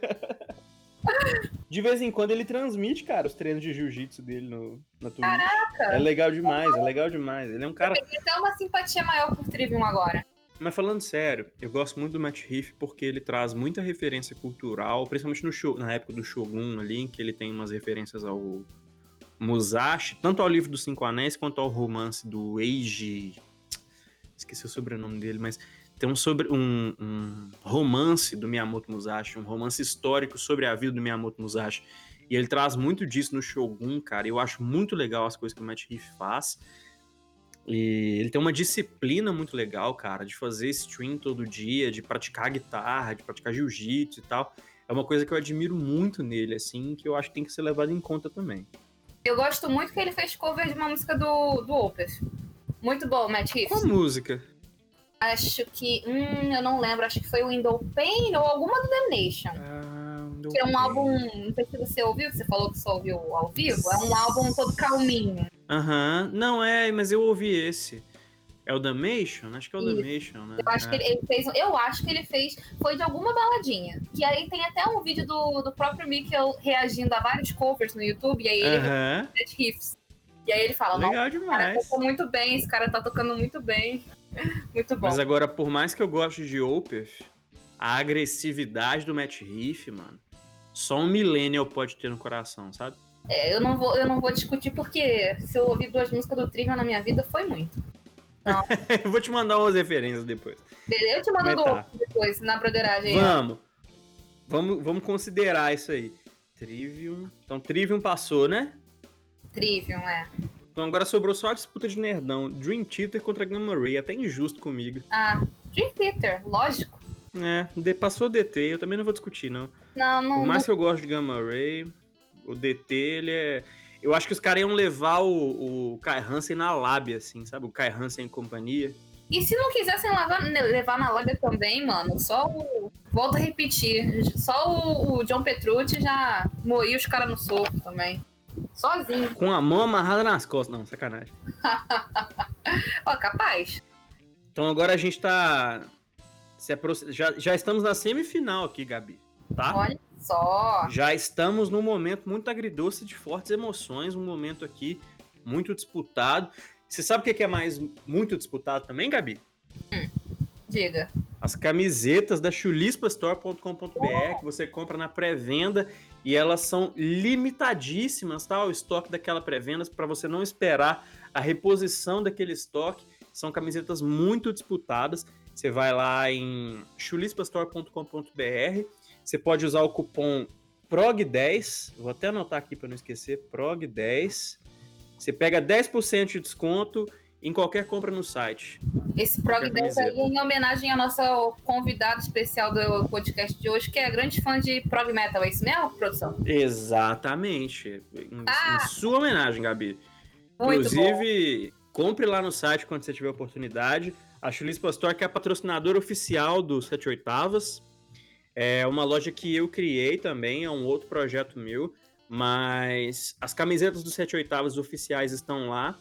De vez em quando ele transmite, cara, os treinos de jiu-jitsu dele no, na Twitch. Caraca! É legal demais, é legal demais. Ele é um cara. Eu até uma simpatia maior por Trivium agora. Mas falando sério, eu gosto muito do Matt Heath porque ele traz muita referência cultural, principalmente no show, na época do Shogun ali, em que ele tem umas referências ao Musashi, tanto ao livro dos Cinco Anéis quanto ao romance do Eiji. Esqueci o sobrenome dele, mas tem um, sobre, um, um romance do Miyamoto Musashi, um romance histórico sobre a vida do Miyamoto Musashi. E ele traz muito disso no Shogun, cara. E eu acho muito legal as coisas que o Matt Heath faz. E ele tem uma disciplina muito legal, cara, de fazer stream todo dia, de praticar guitarra, de praticar jiu-jitsu e tal. É uma coisa que eu admiro muito nele, assim, que eu acho que tem que ser levado em conta também. Eu gosto muito que ele fez cover de uma música do, do Opus. Muito bom, Matt Reeves. Qual música? Acho que. Hum, eu não lembro. Acho que foi o Window Pain ou alguma do Damnation. Ah, que é um álbum. Não sei se você ouviu, você falou que só ouviu ao vivo. É um álbum todo calminho. Aham. Uhum. Não, é, mas eu ouvi esse. É o Damation? Acho que é o Damation, né? Eu acho é. que ele, fez. Eu acho que ele fez. Foi de alguma baladinha. Que aí tem até um vídeo do, do próprio Mikkel reagindo a vários covers no YouTube. E aí ele uhum. riffs. E aí ele fala, Legal demais. cara tocou muito bem, esse cara tá tocando muito bem. muito bom. Mas agora, por mais que eu goste de Opeth, a agressividade do Matt Riff, mano, só um millennial pode ter no coração, sabe? É, eu não vou, eu não vou discutir porque se eu ouvir duas músicas do Trivial na minha vida foi muito. eu vou te mandar umas referências depois. Beleza, eu te mando do depois, na broderagem. Vamos. Vamos, vamos considerar isso aí. Trivium. Então, Trivium passou, né? Trivium, é. Então agora sobrou só a disputa de nerdão. Dream Theater contra Gamma Ray. Até injusto comigo. Ah, Dream Theater, lógico. É, passou o DT, eu também não vou discutir, não. Não, não. Por mais não... que eu gosto de Gamma Ray, o DT, ele é. Eu acho que os caras iam levar o, o Kai Hansen na lábia, assim, sabe? O Kai Hansen em companhia. E se não quisessem levar, levar na lábia também, mano, só o. Volto a repetir. Só o, o John Petrucci já moía os caras no soco também. Sozinho. Com a mão amarrada nas costas. Não, sacanagem. Ó, capaz. Então agora a gente tá. Se já, já estamos na semifinal aqui, Gabi. Tá? Olha só. Já estamos num momento muito agridoce de fortes emoções, um momento aqui muito disputado. Você sabe o que é mais muito disputado também, Gabi? Hum, diga. As camisetas da chulispastore.com.br que você compra na pré-venda e elas são limitadíssimas, tá? O estoque daquela pré-venda para você não esperar a reposição daquele estoque. São camisetas muito disputadas. Você vai lá em chulispastore.com.br você pode usar o cupom PROG10, vou até anotar aqui para não esquecer, PROG10. Você pega 10% de desconto em qualquer compra no site. Esse PROG10 aí é em homenagem à nossa convidada especial do podcast de hoje, que é grande fã de prog metal, é isso mesmo, produção? Exatamente. Em, ah. em sua homenagem, Gabi. Muito Inclusive, bom. Compre lá no site quando você tiver oportunidade. A Chulispa Store que é a patrocinadora oficial do Sete Oitavas. É uma loja que eu criei também, é um outro projeto meu. Mas as camisetas do Sete Oitavas oficiais estão lá.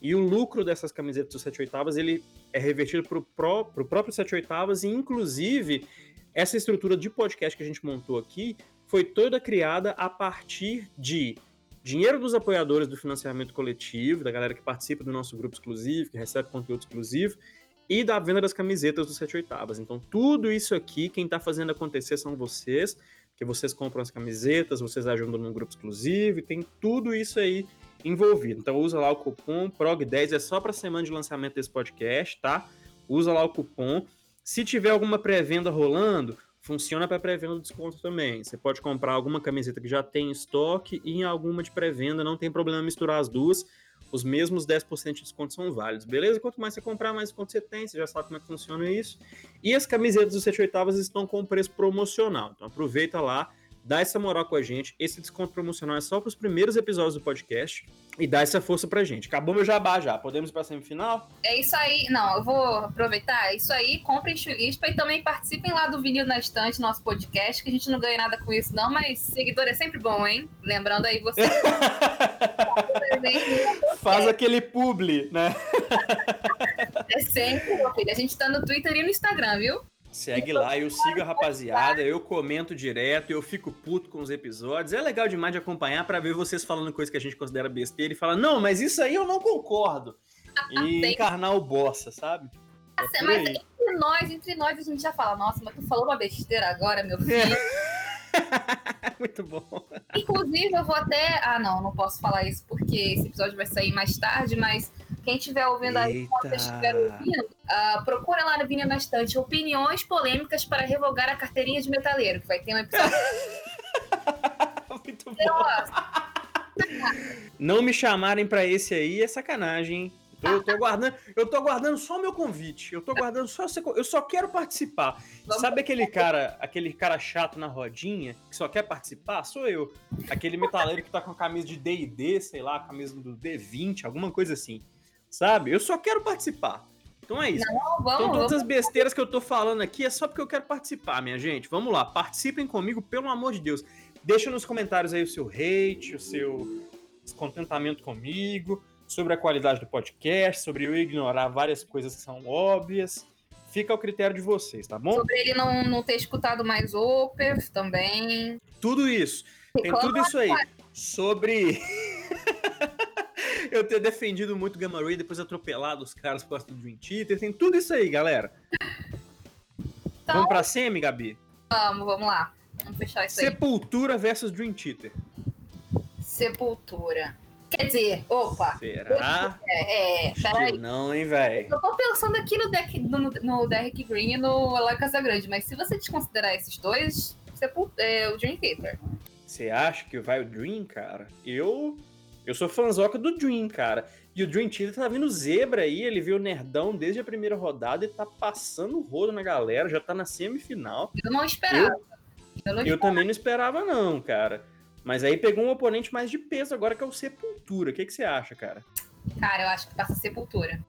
E o lucro dessas camisetas do Sete Oitavas, ele é revertido para o pró próprio Sete Oitavas. E, inclusive, essa estrutura de podcast que a gente montou aqui foi toda criada a partir de dinheiro dos apoiadores do financiamento coletivo, da galera que participa do nosso grupo exclusivo, que recebe conteúdo exclusivo, e da venda das camisetas do Sete Oitavas. Então, tudo isso aqui, quem está fazendo acontecer são vocês, que vocês compram as camisetas, vocês ajudam no grupo exclusivo, e tem tudo isso aí envolvido. Então, usa lá o cupom PROG10, é só para a semana de lançamento desse podcast, tá? Usa lá o cupom. Se tiver alguma pré-venda rolando, funciona para pré-venda desconto também. Você pode comprar alguma camiseta que já tem estoque e em alguma de pré-venda, não tem problema misturar as duas. Os mesmos 10% de desconto são válidos, beleza? Quanto mais você comprar, mais desconto você tem, você já sabe como é que funciona isso. E as camisetas do 7 oitavas estão com preço promocional, então aproveita lá dá essa moral com a gente. Esse desconto promocional é só para os primeiros episódios do podcast e dá essa força pra gente. Acabou meu jabá já. Podemos ir pra semifinal? É isso aí. Não, eu vou aproveitar. É isso aí. Comprem chulispa e também participem lá do Vinil na Estante, nosso podcast, que a gente não ganha nada com isso, não, mas seguidor é sempre bom, hein? Lembrando aí você. Faz aquele publi, né? é sempre, meu filho. A gente tá no Twitter e no Instagram, viu? Segue lá, eu sigo a rapaziada, eu comento direto, eu fico puto com os episódios. É legal demais de acompanhar para ver vocês falando coisas que a gente considera besteira e falar, não, mas isso aí eu não concordo. E encarnar o bossa, sabe? É mas entre nós, entre nós, a gente já fala, nossa, mas tu falou uma besteira agora, meu filho. Muito bom. Inclusive, eu vou até. Ah, não, não posso falar isso porque esse episódio vai sair mais tarde, mas quem estiver ouvindo aí, estiverem ouvindo, uh, procura lá no Vinha na Estante opiniões polêmicas para revogar a carteirinha de metaleiro, que vai ter um episódio. Muito bom. Não me chamarem para esse aí é sacanagem, hein? Eu tô guardando, eu tô guardando só o meu convite. Eu tô guardando só eu só quero participar. Sabe aquele cara, aquele cara chato na rodinha que só quer participar? Sou eu. Aquele metaleiro que tá com a camisa de D&D, sei lá, a camisa do D20, alguma coisa assim. Sabe? Eu só quero participar. Então é isso. Não, vamos, então todas as besteiras que eu tô falando aqui é só porque eu quero participar, minha gente. Vamos lá, participem comigo, pelo amor de Deus. Deixa nos comentários aí o seu hate, o seu descontentamento comigo, sobre a qualidade do podcast, sobre eu ignorar várias coisas que são óbvias. Fica ao critério de vocês, tá bom? Sobre ele não, não ter escutado mais Opers também. Tudo isso. Tem tudo isso aí. Sobre. Eu ter defendido muito Gamma Ray, depois atropelado os caras por causa do Dream Theater. Tem tudo isso aí, galera. Então, vamos pra semi, Gabi? Vamos, vamos lá. Vamos fechar isso Sepultura aí. versus Dream Theater. Sepultura. Quer dizer, opa. Será? É, é peraí. Não, hein, velho. Eu tô pensando aqui no, deck, no, no Derek Green e no Eloy Casagrande, mas se você desconsiderar esses dois, Sepult é, o Dream Theater. Você acha que vai o Dream, cara? Eu eu sou fãzoca do Dream, cara. E o Dream Theater tá vindo zebra aí, ele viu o Nerdão desde a primeira rodada e tá passando o rodo na galera, já tá na semifinal. Eu não esperava. Eu, eu, não eu também não esperava, não, cara. Mas aí pegou um oponente mais de peso agora, que é o Sepultura. O que, que você acha, cara? Cara, eu acho que passa Sepultura.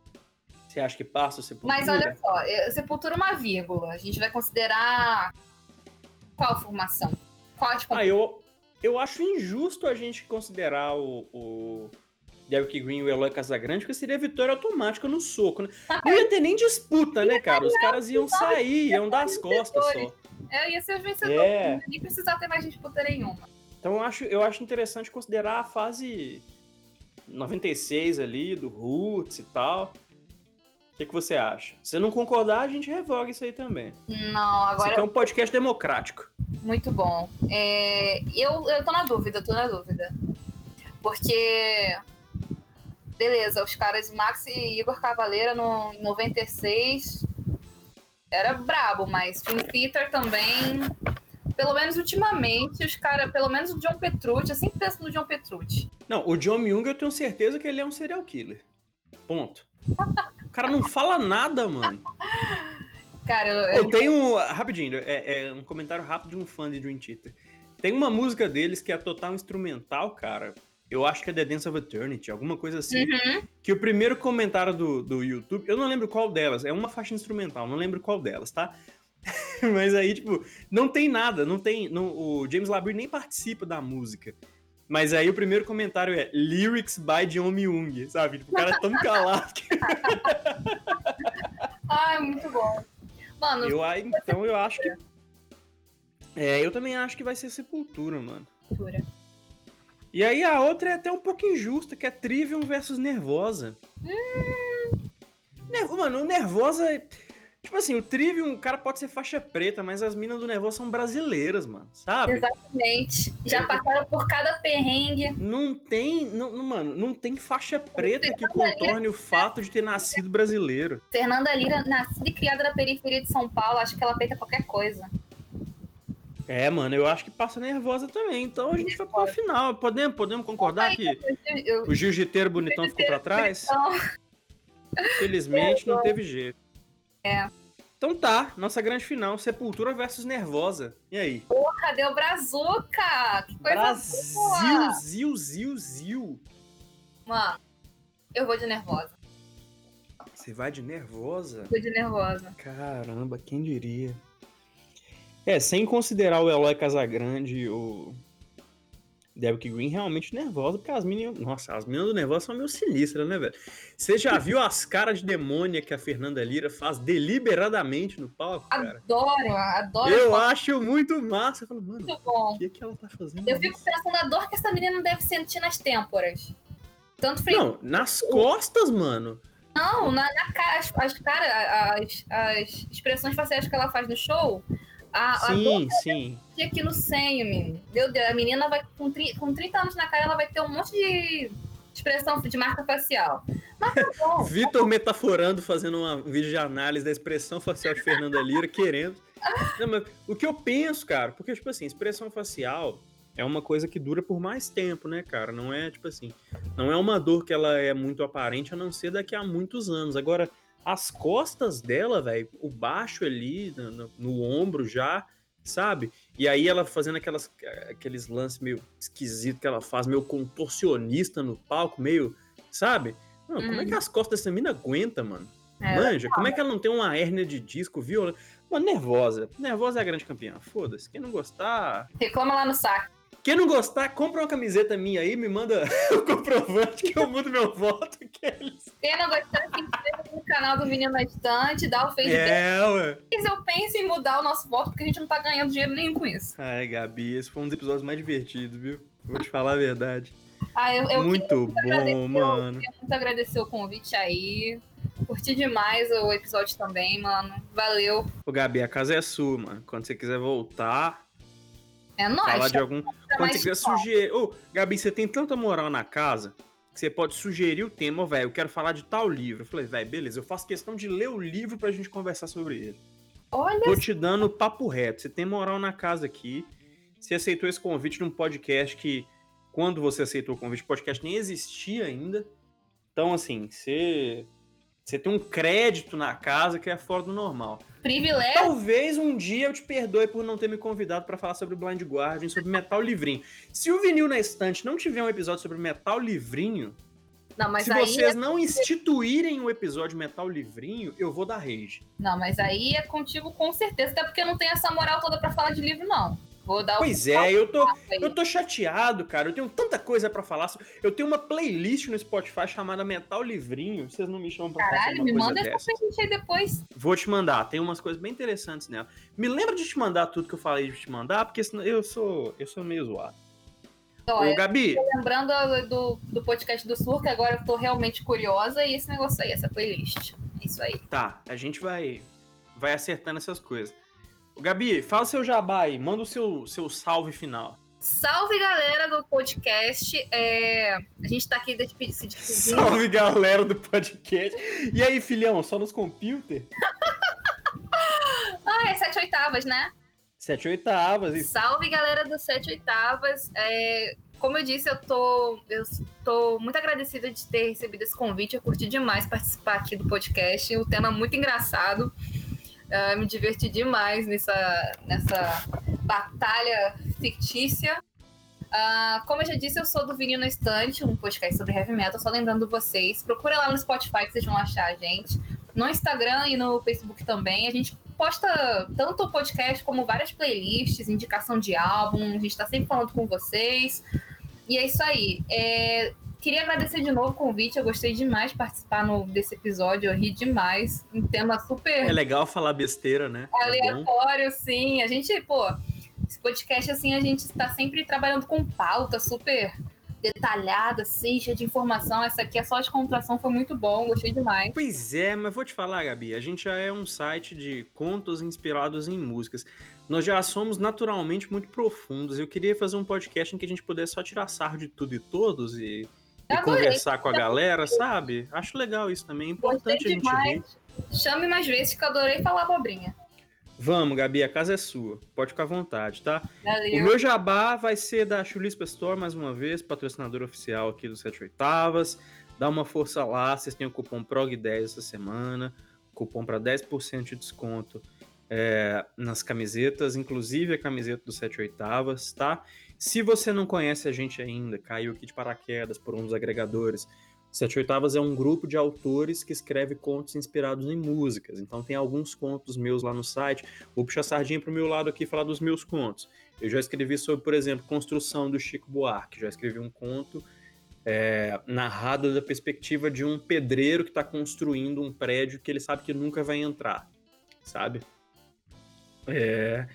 Você acha que passa o Sepultura? Mas olha só, Sepultura é uma vírgula. A gente vai considerar qual formação? Qual tipo... Ah, eu, eu acho injusto a gente considerar o, o Derrick Green e o Eloy Casagrande, porque seria vitória automática no soco, né? Não ia ter nem disputa, né, cara? Os caras iam sair, iam dar as costas só. É, ia ser os vencedores, é. nem precisar ter mais disputa nenhuma. Então eu acho, eu acho interessante considerar a fase 96 ali, do Roots e tal. O que, que você acha? Se não concordar, a gente revoga isso aí também. Não, agora. Isso aqui é um podcast democrático. Muito bom. É, eu, eu tô na dúvida, tô na dúvida. Porque. Beleza, os caras Max e Igor Cavaleira no 96 era brabo, mas Jim Peter também. Pelo menos ultimamente, os caras, pelo menos o John Petrucci, eu sempre penso no John Petrucci. Não, o John Myung eu tenho certeza que ele é um serial killer. Ponto. o cara não fala nada, mano. Cara, eu, eu tenho. Rapidinho, é, é, um comentário rápido de um fã de Dream Theater. Tem uma música deles que é total instrumental, cara. Eu acho que é The Dance of Eternity, alguma coisa assim. Uhum. Que o primeiro comentário do, do YouTube, eu não lembro qual delas, é uma faixa instrumental, não lembro qual delas, tá? Mas aí, tipo, não tem nada, não tem. Não, o James Labrie nem participa da música. Mas aí o primeiro comentário é Lyrics by John Myung, sabe? Tipo, o cara é tão calado que. Ai, muito bom. Mano, eu, então eu acho que. É, eu também acho que vai ser Sepultura, mano. Sepultura. E aí a outra é até um pouco injusta, que é Trivium versus Nervosa. Hum. Mano, Nervosa. Tipo assim, o Trivium, o cara pode ser faixa preta, mas as minas do Nervosa são brasileiras, mano, sabe? Exatamente. Já passaram por cada perrengue. Não tem, não, mano, não tem faixa preta que contorne o fato de ter nascido brasileiro. Fernanda Lira, nascida e criada na periferia de São Paulo, acho que ela peita qualquer coisa. É, mano, eu acho que passa nervosa também. Então a gente foi pra final. Podemos, podemos concordar que o jiu-jiteiro bonitão ficou pra trás? Felizmente não teve jeito. É. Então tá, nossa grande final, Sepultura versus Nervosa. E aí? Porra, o Brazuca? Que coisa Brasil, boa. zil, zil, zil. Mano, eu vou de Nervosa. Você vai de Nervosa? Vou de Nervosa. Caramba, quem diria? É, sem considerar o Eloy Casagrande o Derrick Green realmente nervosa, porque as meninas. Nossa, as meninas do nervosa são meio sinistras, né, velho? Você já viu as caras de demônia que a Fernanda Lira faz deliberadamente no palco, cara? Adoro, adoro. Eu acho muito massa. Eu falo, mano, Muito bom. o que, que ela tá fazendo? Eu fico pensando na dor que essa menina deve sentir nas têmporas. Tanto frio. Não, nas costas, mano. Não, na, na cara, as, as, cara, as, as expressões faciais que ela faz no show. A, a sim, sim. que aqui no senho, menino. Meu Deus, a menina vai com, tri, com 30 anos na cara, ela vai ter um monte de expressão de marca facial. Mas tá bom. Vitor metaforando, fazendo uma vídeo de análise da expressão facial de Fernanda Lira, querendo. Não, mas o que eu penso, cara, porque, tipo assim, expressão facial é uma coisa que dura por mais tempo, né, cara? Não é, tipo assim, não é uma dor que ela é muito aparente, a não ser daqui a muitos anos. Agora, as costas dela, velho, o baixo ali, no, no, no, ombro já, sabe? E aí ela fazendo aquelas, aqueles lances meio esquisitos que ela faz, meio contorcionista no palco, meio, sabe? Mano, como é que as costas dessa mina aguenta, mano? É, Manja, como é que ela não tem uma hérnia de disco violenta? Mano, nervosa. Nervosa é a grande campeã. Foda-se. Quem não gostar. Reclama lá no saco. Quem não gostar, compra uma camiseta minha aí, me manda o comprovante que eu mudo meu voto. Aqueles. Quem não gostar, se inscreva no canal do Menino na Estante, dá o feedback. É, ué. Eu penso em mudar o nosso voto, porque a gente não tá ganhando dinheiro nenhum com isso. Ai, Gabi, esse foi um dos episódios mais divertidos, viu? Vou te falar a verdade. Ah, eu, eu muito bom, mano. Eu queria muito agradecer o convite aí. Curti demais o episódio também, mano. Valeu. Ô, Gabi, a casa é sua, mano. Quando você quiser voltar, é nóis. Falar de algum. Quando você quiser sugerir. Ô, Gabi, você tem tanta moral na casa que você pode sugerir o tema, velho. Eu quero falar de tal livro. Eu falei, velho, beleza, eu faço questão de ler o livro pra gente conversar sobre ele. Olha. Tô te dando papo reto. Você tem moral na casa aqui. Você aceitou esse convite num podcast que, quando você aceitou o convite, o podcast nem existia ainda. Então, assim, você. Você tem um crédito na casa que é fora do normal. Privilégio. Talvez um dia eu te perdoe por não ter me convidado para falar sobre Blind Guardian, sobre Metal Livrinho. Se o Vinil na Estante não tiver um episódio sobre Metal Livrinho, não, se vocês é... não instituírem o um episódio Metal Livrinho, eu vou dar rage. Não, mas aí é contigo com certeza, até porque eu não tenho essa moral toda para falar de livro, não. Vou dar pois é, eu tô, eu tô chateado, cara. Eu tenho tanta coisa para falar. Eu tenho uma playlist no Spotify chamada Metal Livrinho. Vocês não me chamam pra Caralho, falar me manda dessas. essa playlist aí depois. Vou te mandar. Tem umas coisas bem interessantes nela. Me lembra de te mandar tudo que eu falei de te mandar, porque senão eu sou, eu sou meio zoado. Ô, Gabi. Lembrando do, do podcast do Sur, que agora eu tô realmente curiosa, e esse negócio aí, essa playlist. Isso aí. Tá, a gente vai, vai acertando essas coisas. Gabi, fala seu jabá aí, manda o seu, seu salve final. Salve galera do podcast. É... A gente tá aqui se despedindo. Salve galera do podcast. E aí, filhão, só nos computer? ah, é sete oitavas, né? Sete oitavas. Isso. Salve galera do sete oitavas. É... Como eu disse, eu tô, eu tô muito agradecida de ter recebido esse convite. Eu curti demais participar aqui do podcast. O tema é muito engraçado. Uh, me diverti demais nessa, nessa batalha fictícia. Uh, como eu já disse, eu sou do Vinil no Estante, um podcast sobre heavy metal. Só lembrando vocês, procura lá no Spotify que vocês vão achar a gente. No Instagram e no Facebook também. A gente posta tanto o podcast como várias playlists, indicação de álbum. A gente tá sempre falando com vocês. E é isso aí. É, queria agradecer de novo o convite. Eu gostei demais de participar no, desse episódio. Eu ri demais. Um tema super. É legal falar besteira, né? É aleatório, é sim. A gente, pô, esse podcast, assim, a gente está sempre trabalhando com pauta super detalhada, assim, cheia de informação. Essa aqui é só de contração, foi muito bom, gostei demais. Pois é, mas vou te falar, Gabi, a gente já é um site de contos inspirados em músicas. Nós já somos naturalmente muito profundos. Eu queria fazer um podcast em que a gente pudesse só tirar sarro de tudo e todos e, e conversar com a galera, sabe? Acho legal isso também, é importante a gente ver. Chame mais vezes que eu adorei falar abobrinha. Vamos, Gabi, a casa é sua. Pode ficar à vontade, tá? Valeu. O meu jabá vai ser da Chulispa Store, mais uma vez, patrocinador oficial aqui do 7 Oitavas. Dá uma força lá, vocês têm o cupom PROG10 essa semana, cupom para 10% de desconto é, nas camisetas, inclusive a camiseta do 7 Oitavas, tá? Se você não conhece a gente ainda, caiu aqui de paraquedas por um dos agregadores, Sete Oitavas é um grupo de autores que escreve contos inspirados em músicas. Então tem alguns contos meus lá no site. Vou puxar a sardinha pro meu lado aqui e falar dos meus contos. Eu já escrevi sobre, por exemplo, construção do Chico Buarque. Já escrevi um conto é, narrado da perspectiva de um pedreiro que está construindo um prédio que ele sabe que nunca vai entrar, sabe? É,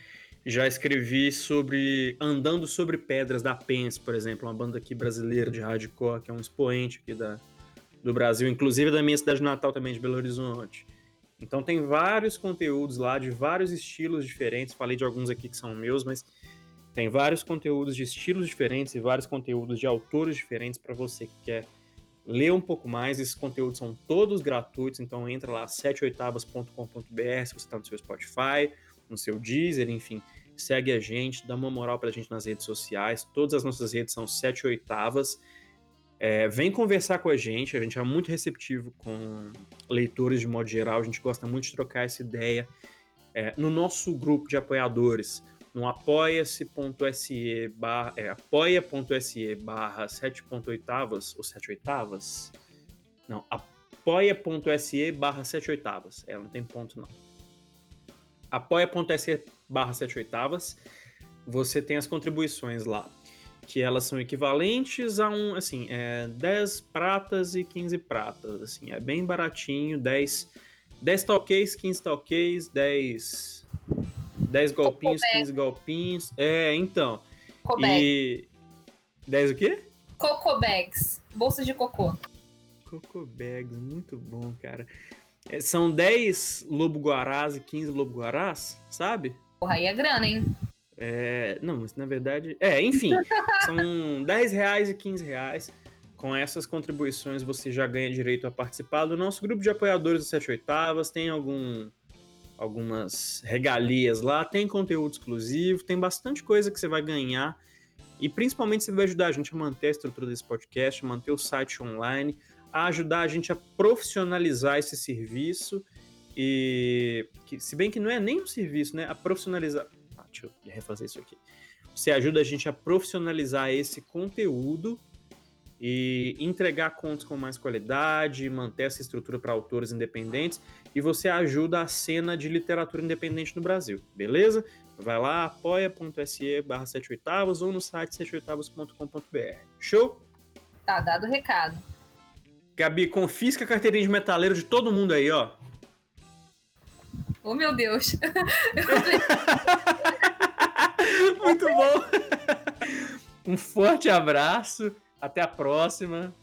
já escrevi sobre Andando sobre Pedras da Pence, por exemplo, uma banda aqui brasileira de hardcore, que é um expoente aqui da, do Brasil, inclusive da minha cidade natal também, de Belo Horizonte. Então tem vários conteúdos lá de vários estilos diferentes. Falei de alguns aqui que são meus, mas tem vários conteúdos de estilos diferentes e vários conteúdos de autores diferentes para você que quer ler um pouco mais. Esses conteúdos são todos gratuitos, então entra lá 7oitavas.com.br se você está no seu Spotify, no seu Deezer, enfim segue a gente, dá uma moral pra gente nas redes sociais. Todas as nossas redes são 7 oitavas. É, vem conversar com a gente, a gente é muito receptivo com leitores de modo geral, a gente gosta muito de trocar essa ideia. É, no nosso grupo de apoiadores, no apoia-se.se barra, é, apoia.se barra 7 oitavas, ou 7 oitavas? Não, apoia.se barra 7 oitavas, é, não tem ponto não. apoia.se barra 7 oitavas, você tem as contribuições lá, que elas são equivalentes a um, assim, é 10 pratas e 15 pratas, assim, é bem baratinho, 10, 10 talquês, 15 talquês, 10, 10 golpinhos, 15 golpinhos, é, então, e... 10 o quê? Coco bags, bolsas de cocô. Coco bags, muito bom, cara. É, são 10 lobo-guarás e 15 lobo-guarás, sabe? Porra, aí é grana, hein? É, não, mas na verdade. É, enfim, são 10 reais e 15 reais. Com essas contribuições você já ganha direito a participar do nosso grupo de apoiadores do 7 oitavas. Tem algum, algumas regalias lá, tem conteúdo exclusivo, tem bastante coisa que você vai ganhar. E principalmente você vai ajudar a gente a manter a estrutura desse podcast, manter o site online, a ajudar a gente a profissionalizar esse serviço e que, se bem que não é nem um serviço, né? A profissionalizar. Ah, deixa eu refazer isso aqui. Você ajuda a gente a profissionalizar esse conteúdo e entregar contos com mais qualidade, manter essa estrutura para autores independentes e você ajuda a cena de literatura independente no Brasil, beleza? Vai lá, apoia.se barra 7 oitavos ou no site 7oitavos.com.br. Show? Tá dado o recado. Gabi, confisca a carteirinha de metaleiro de todo mundo aí, ó. Oh, meu Deus. Muito bom. Um forte abraço. Até a próxima.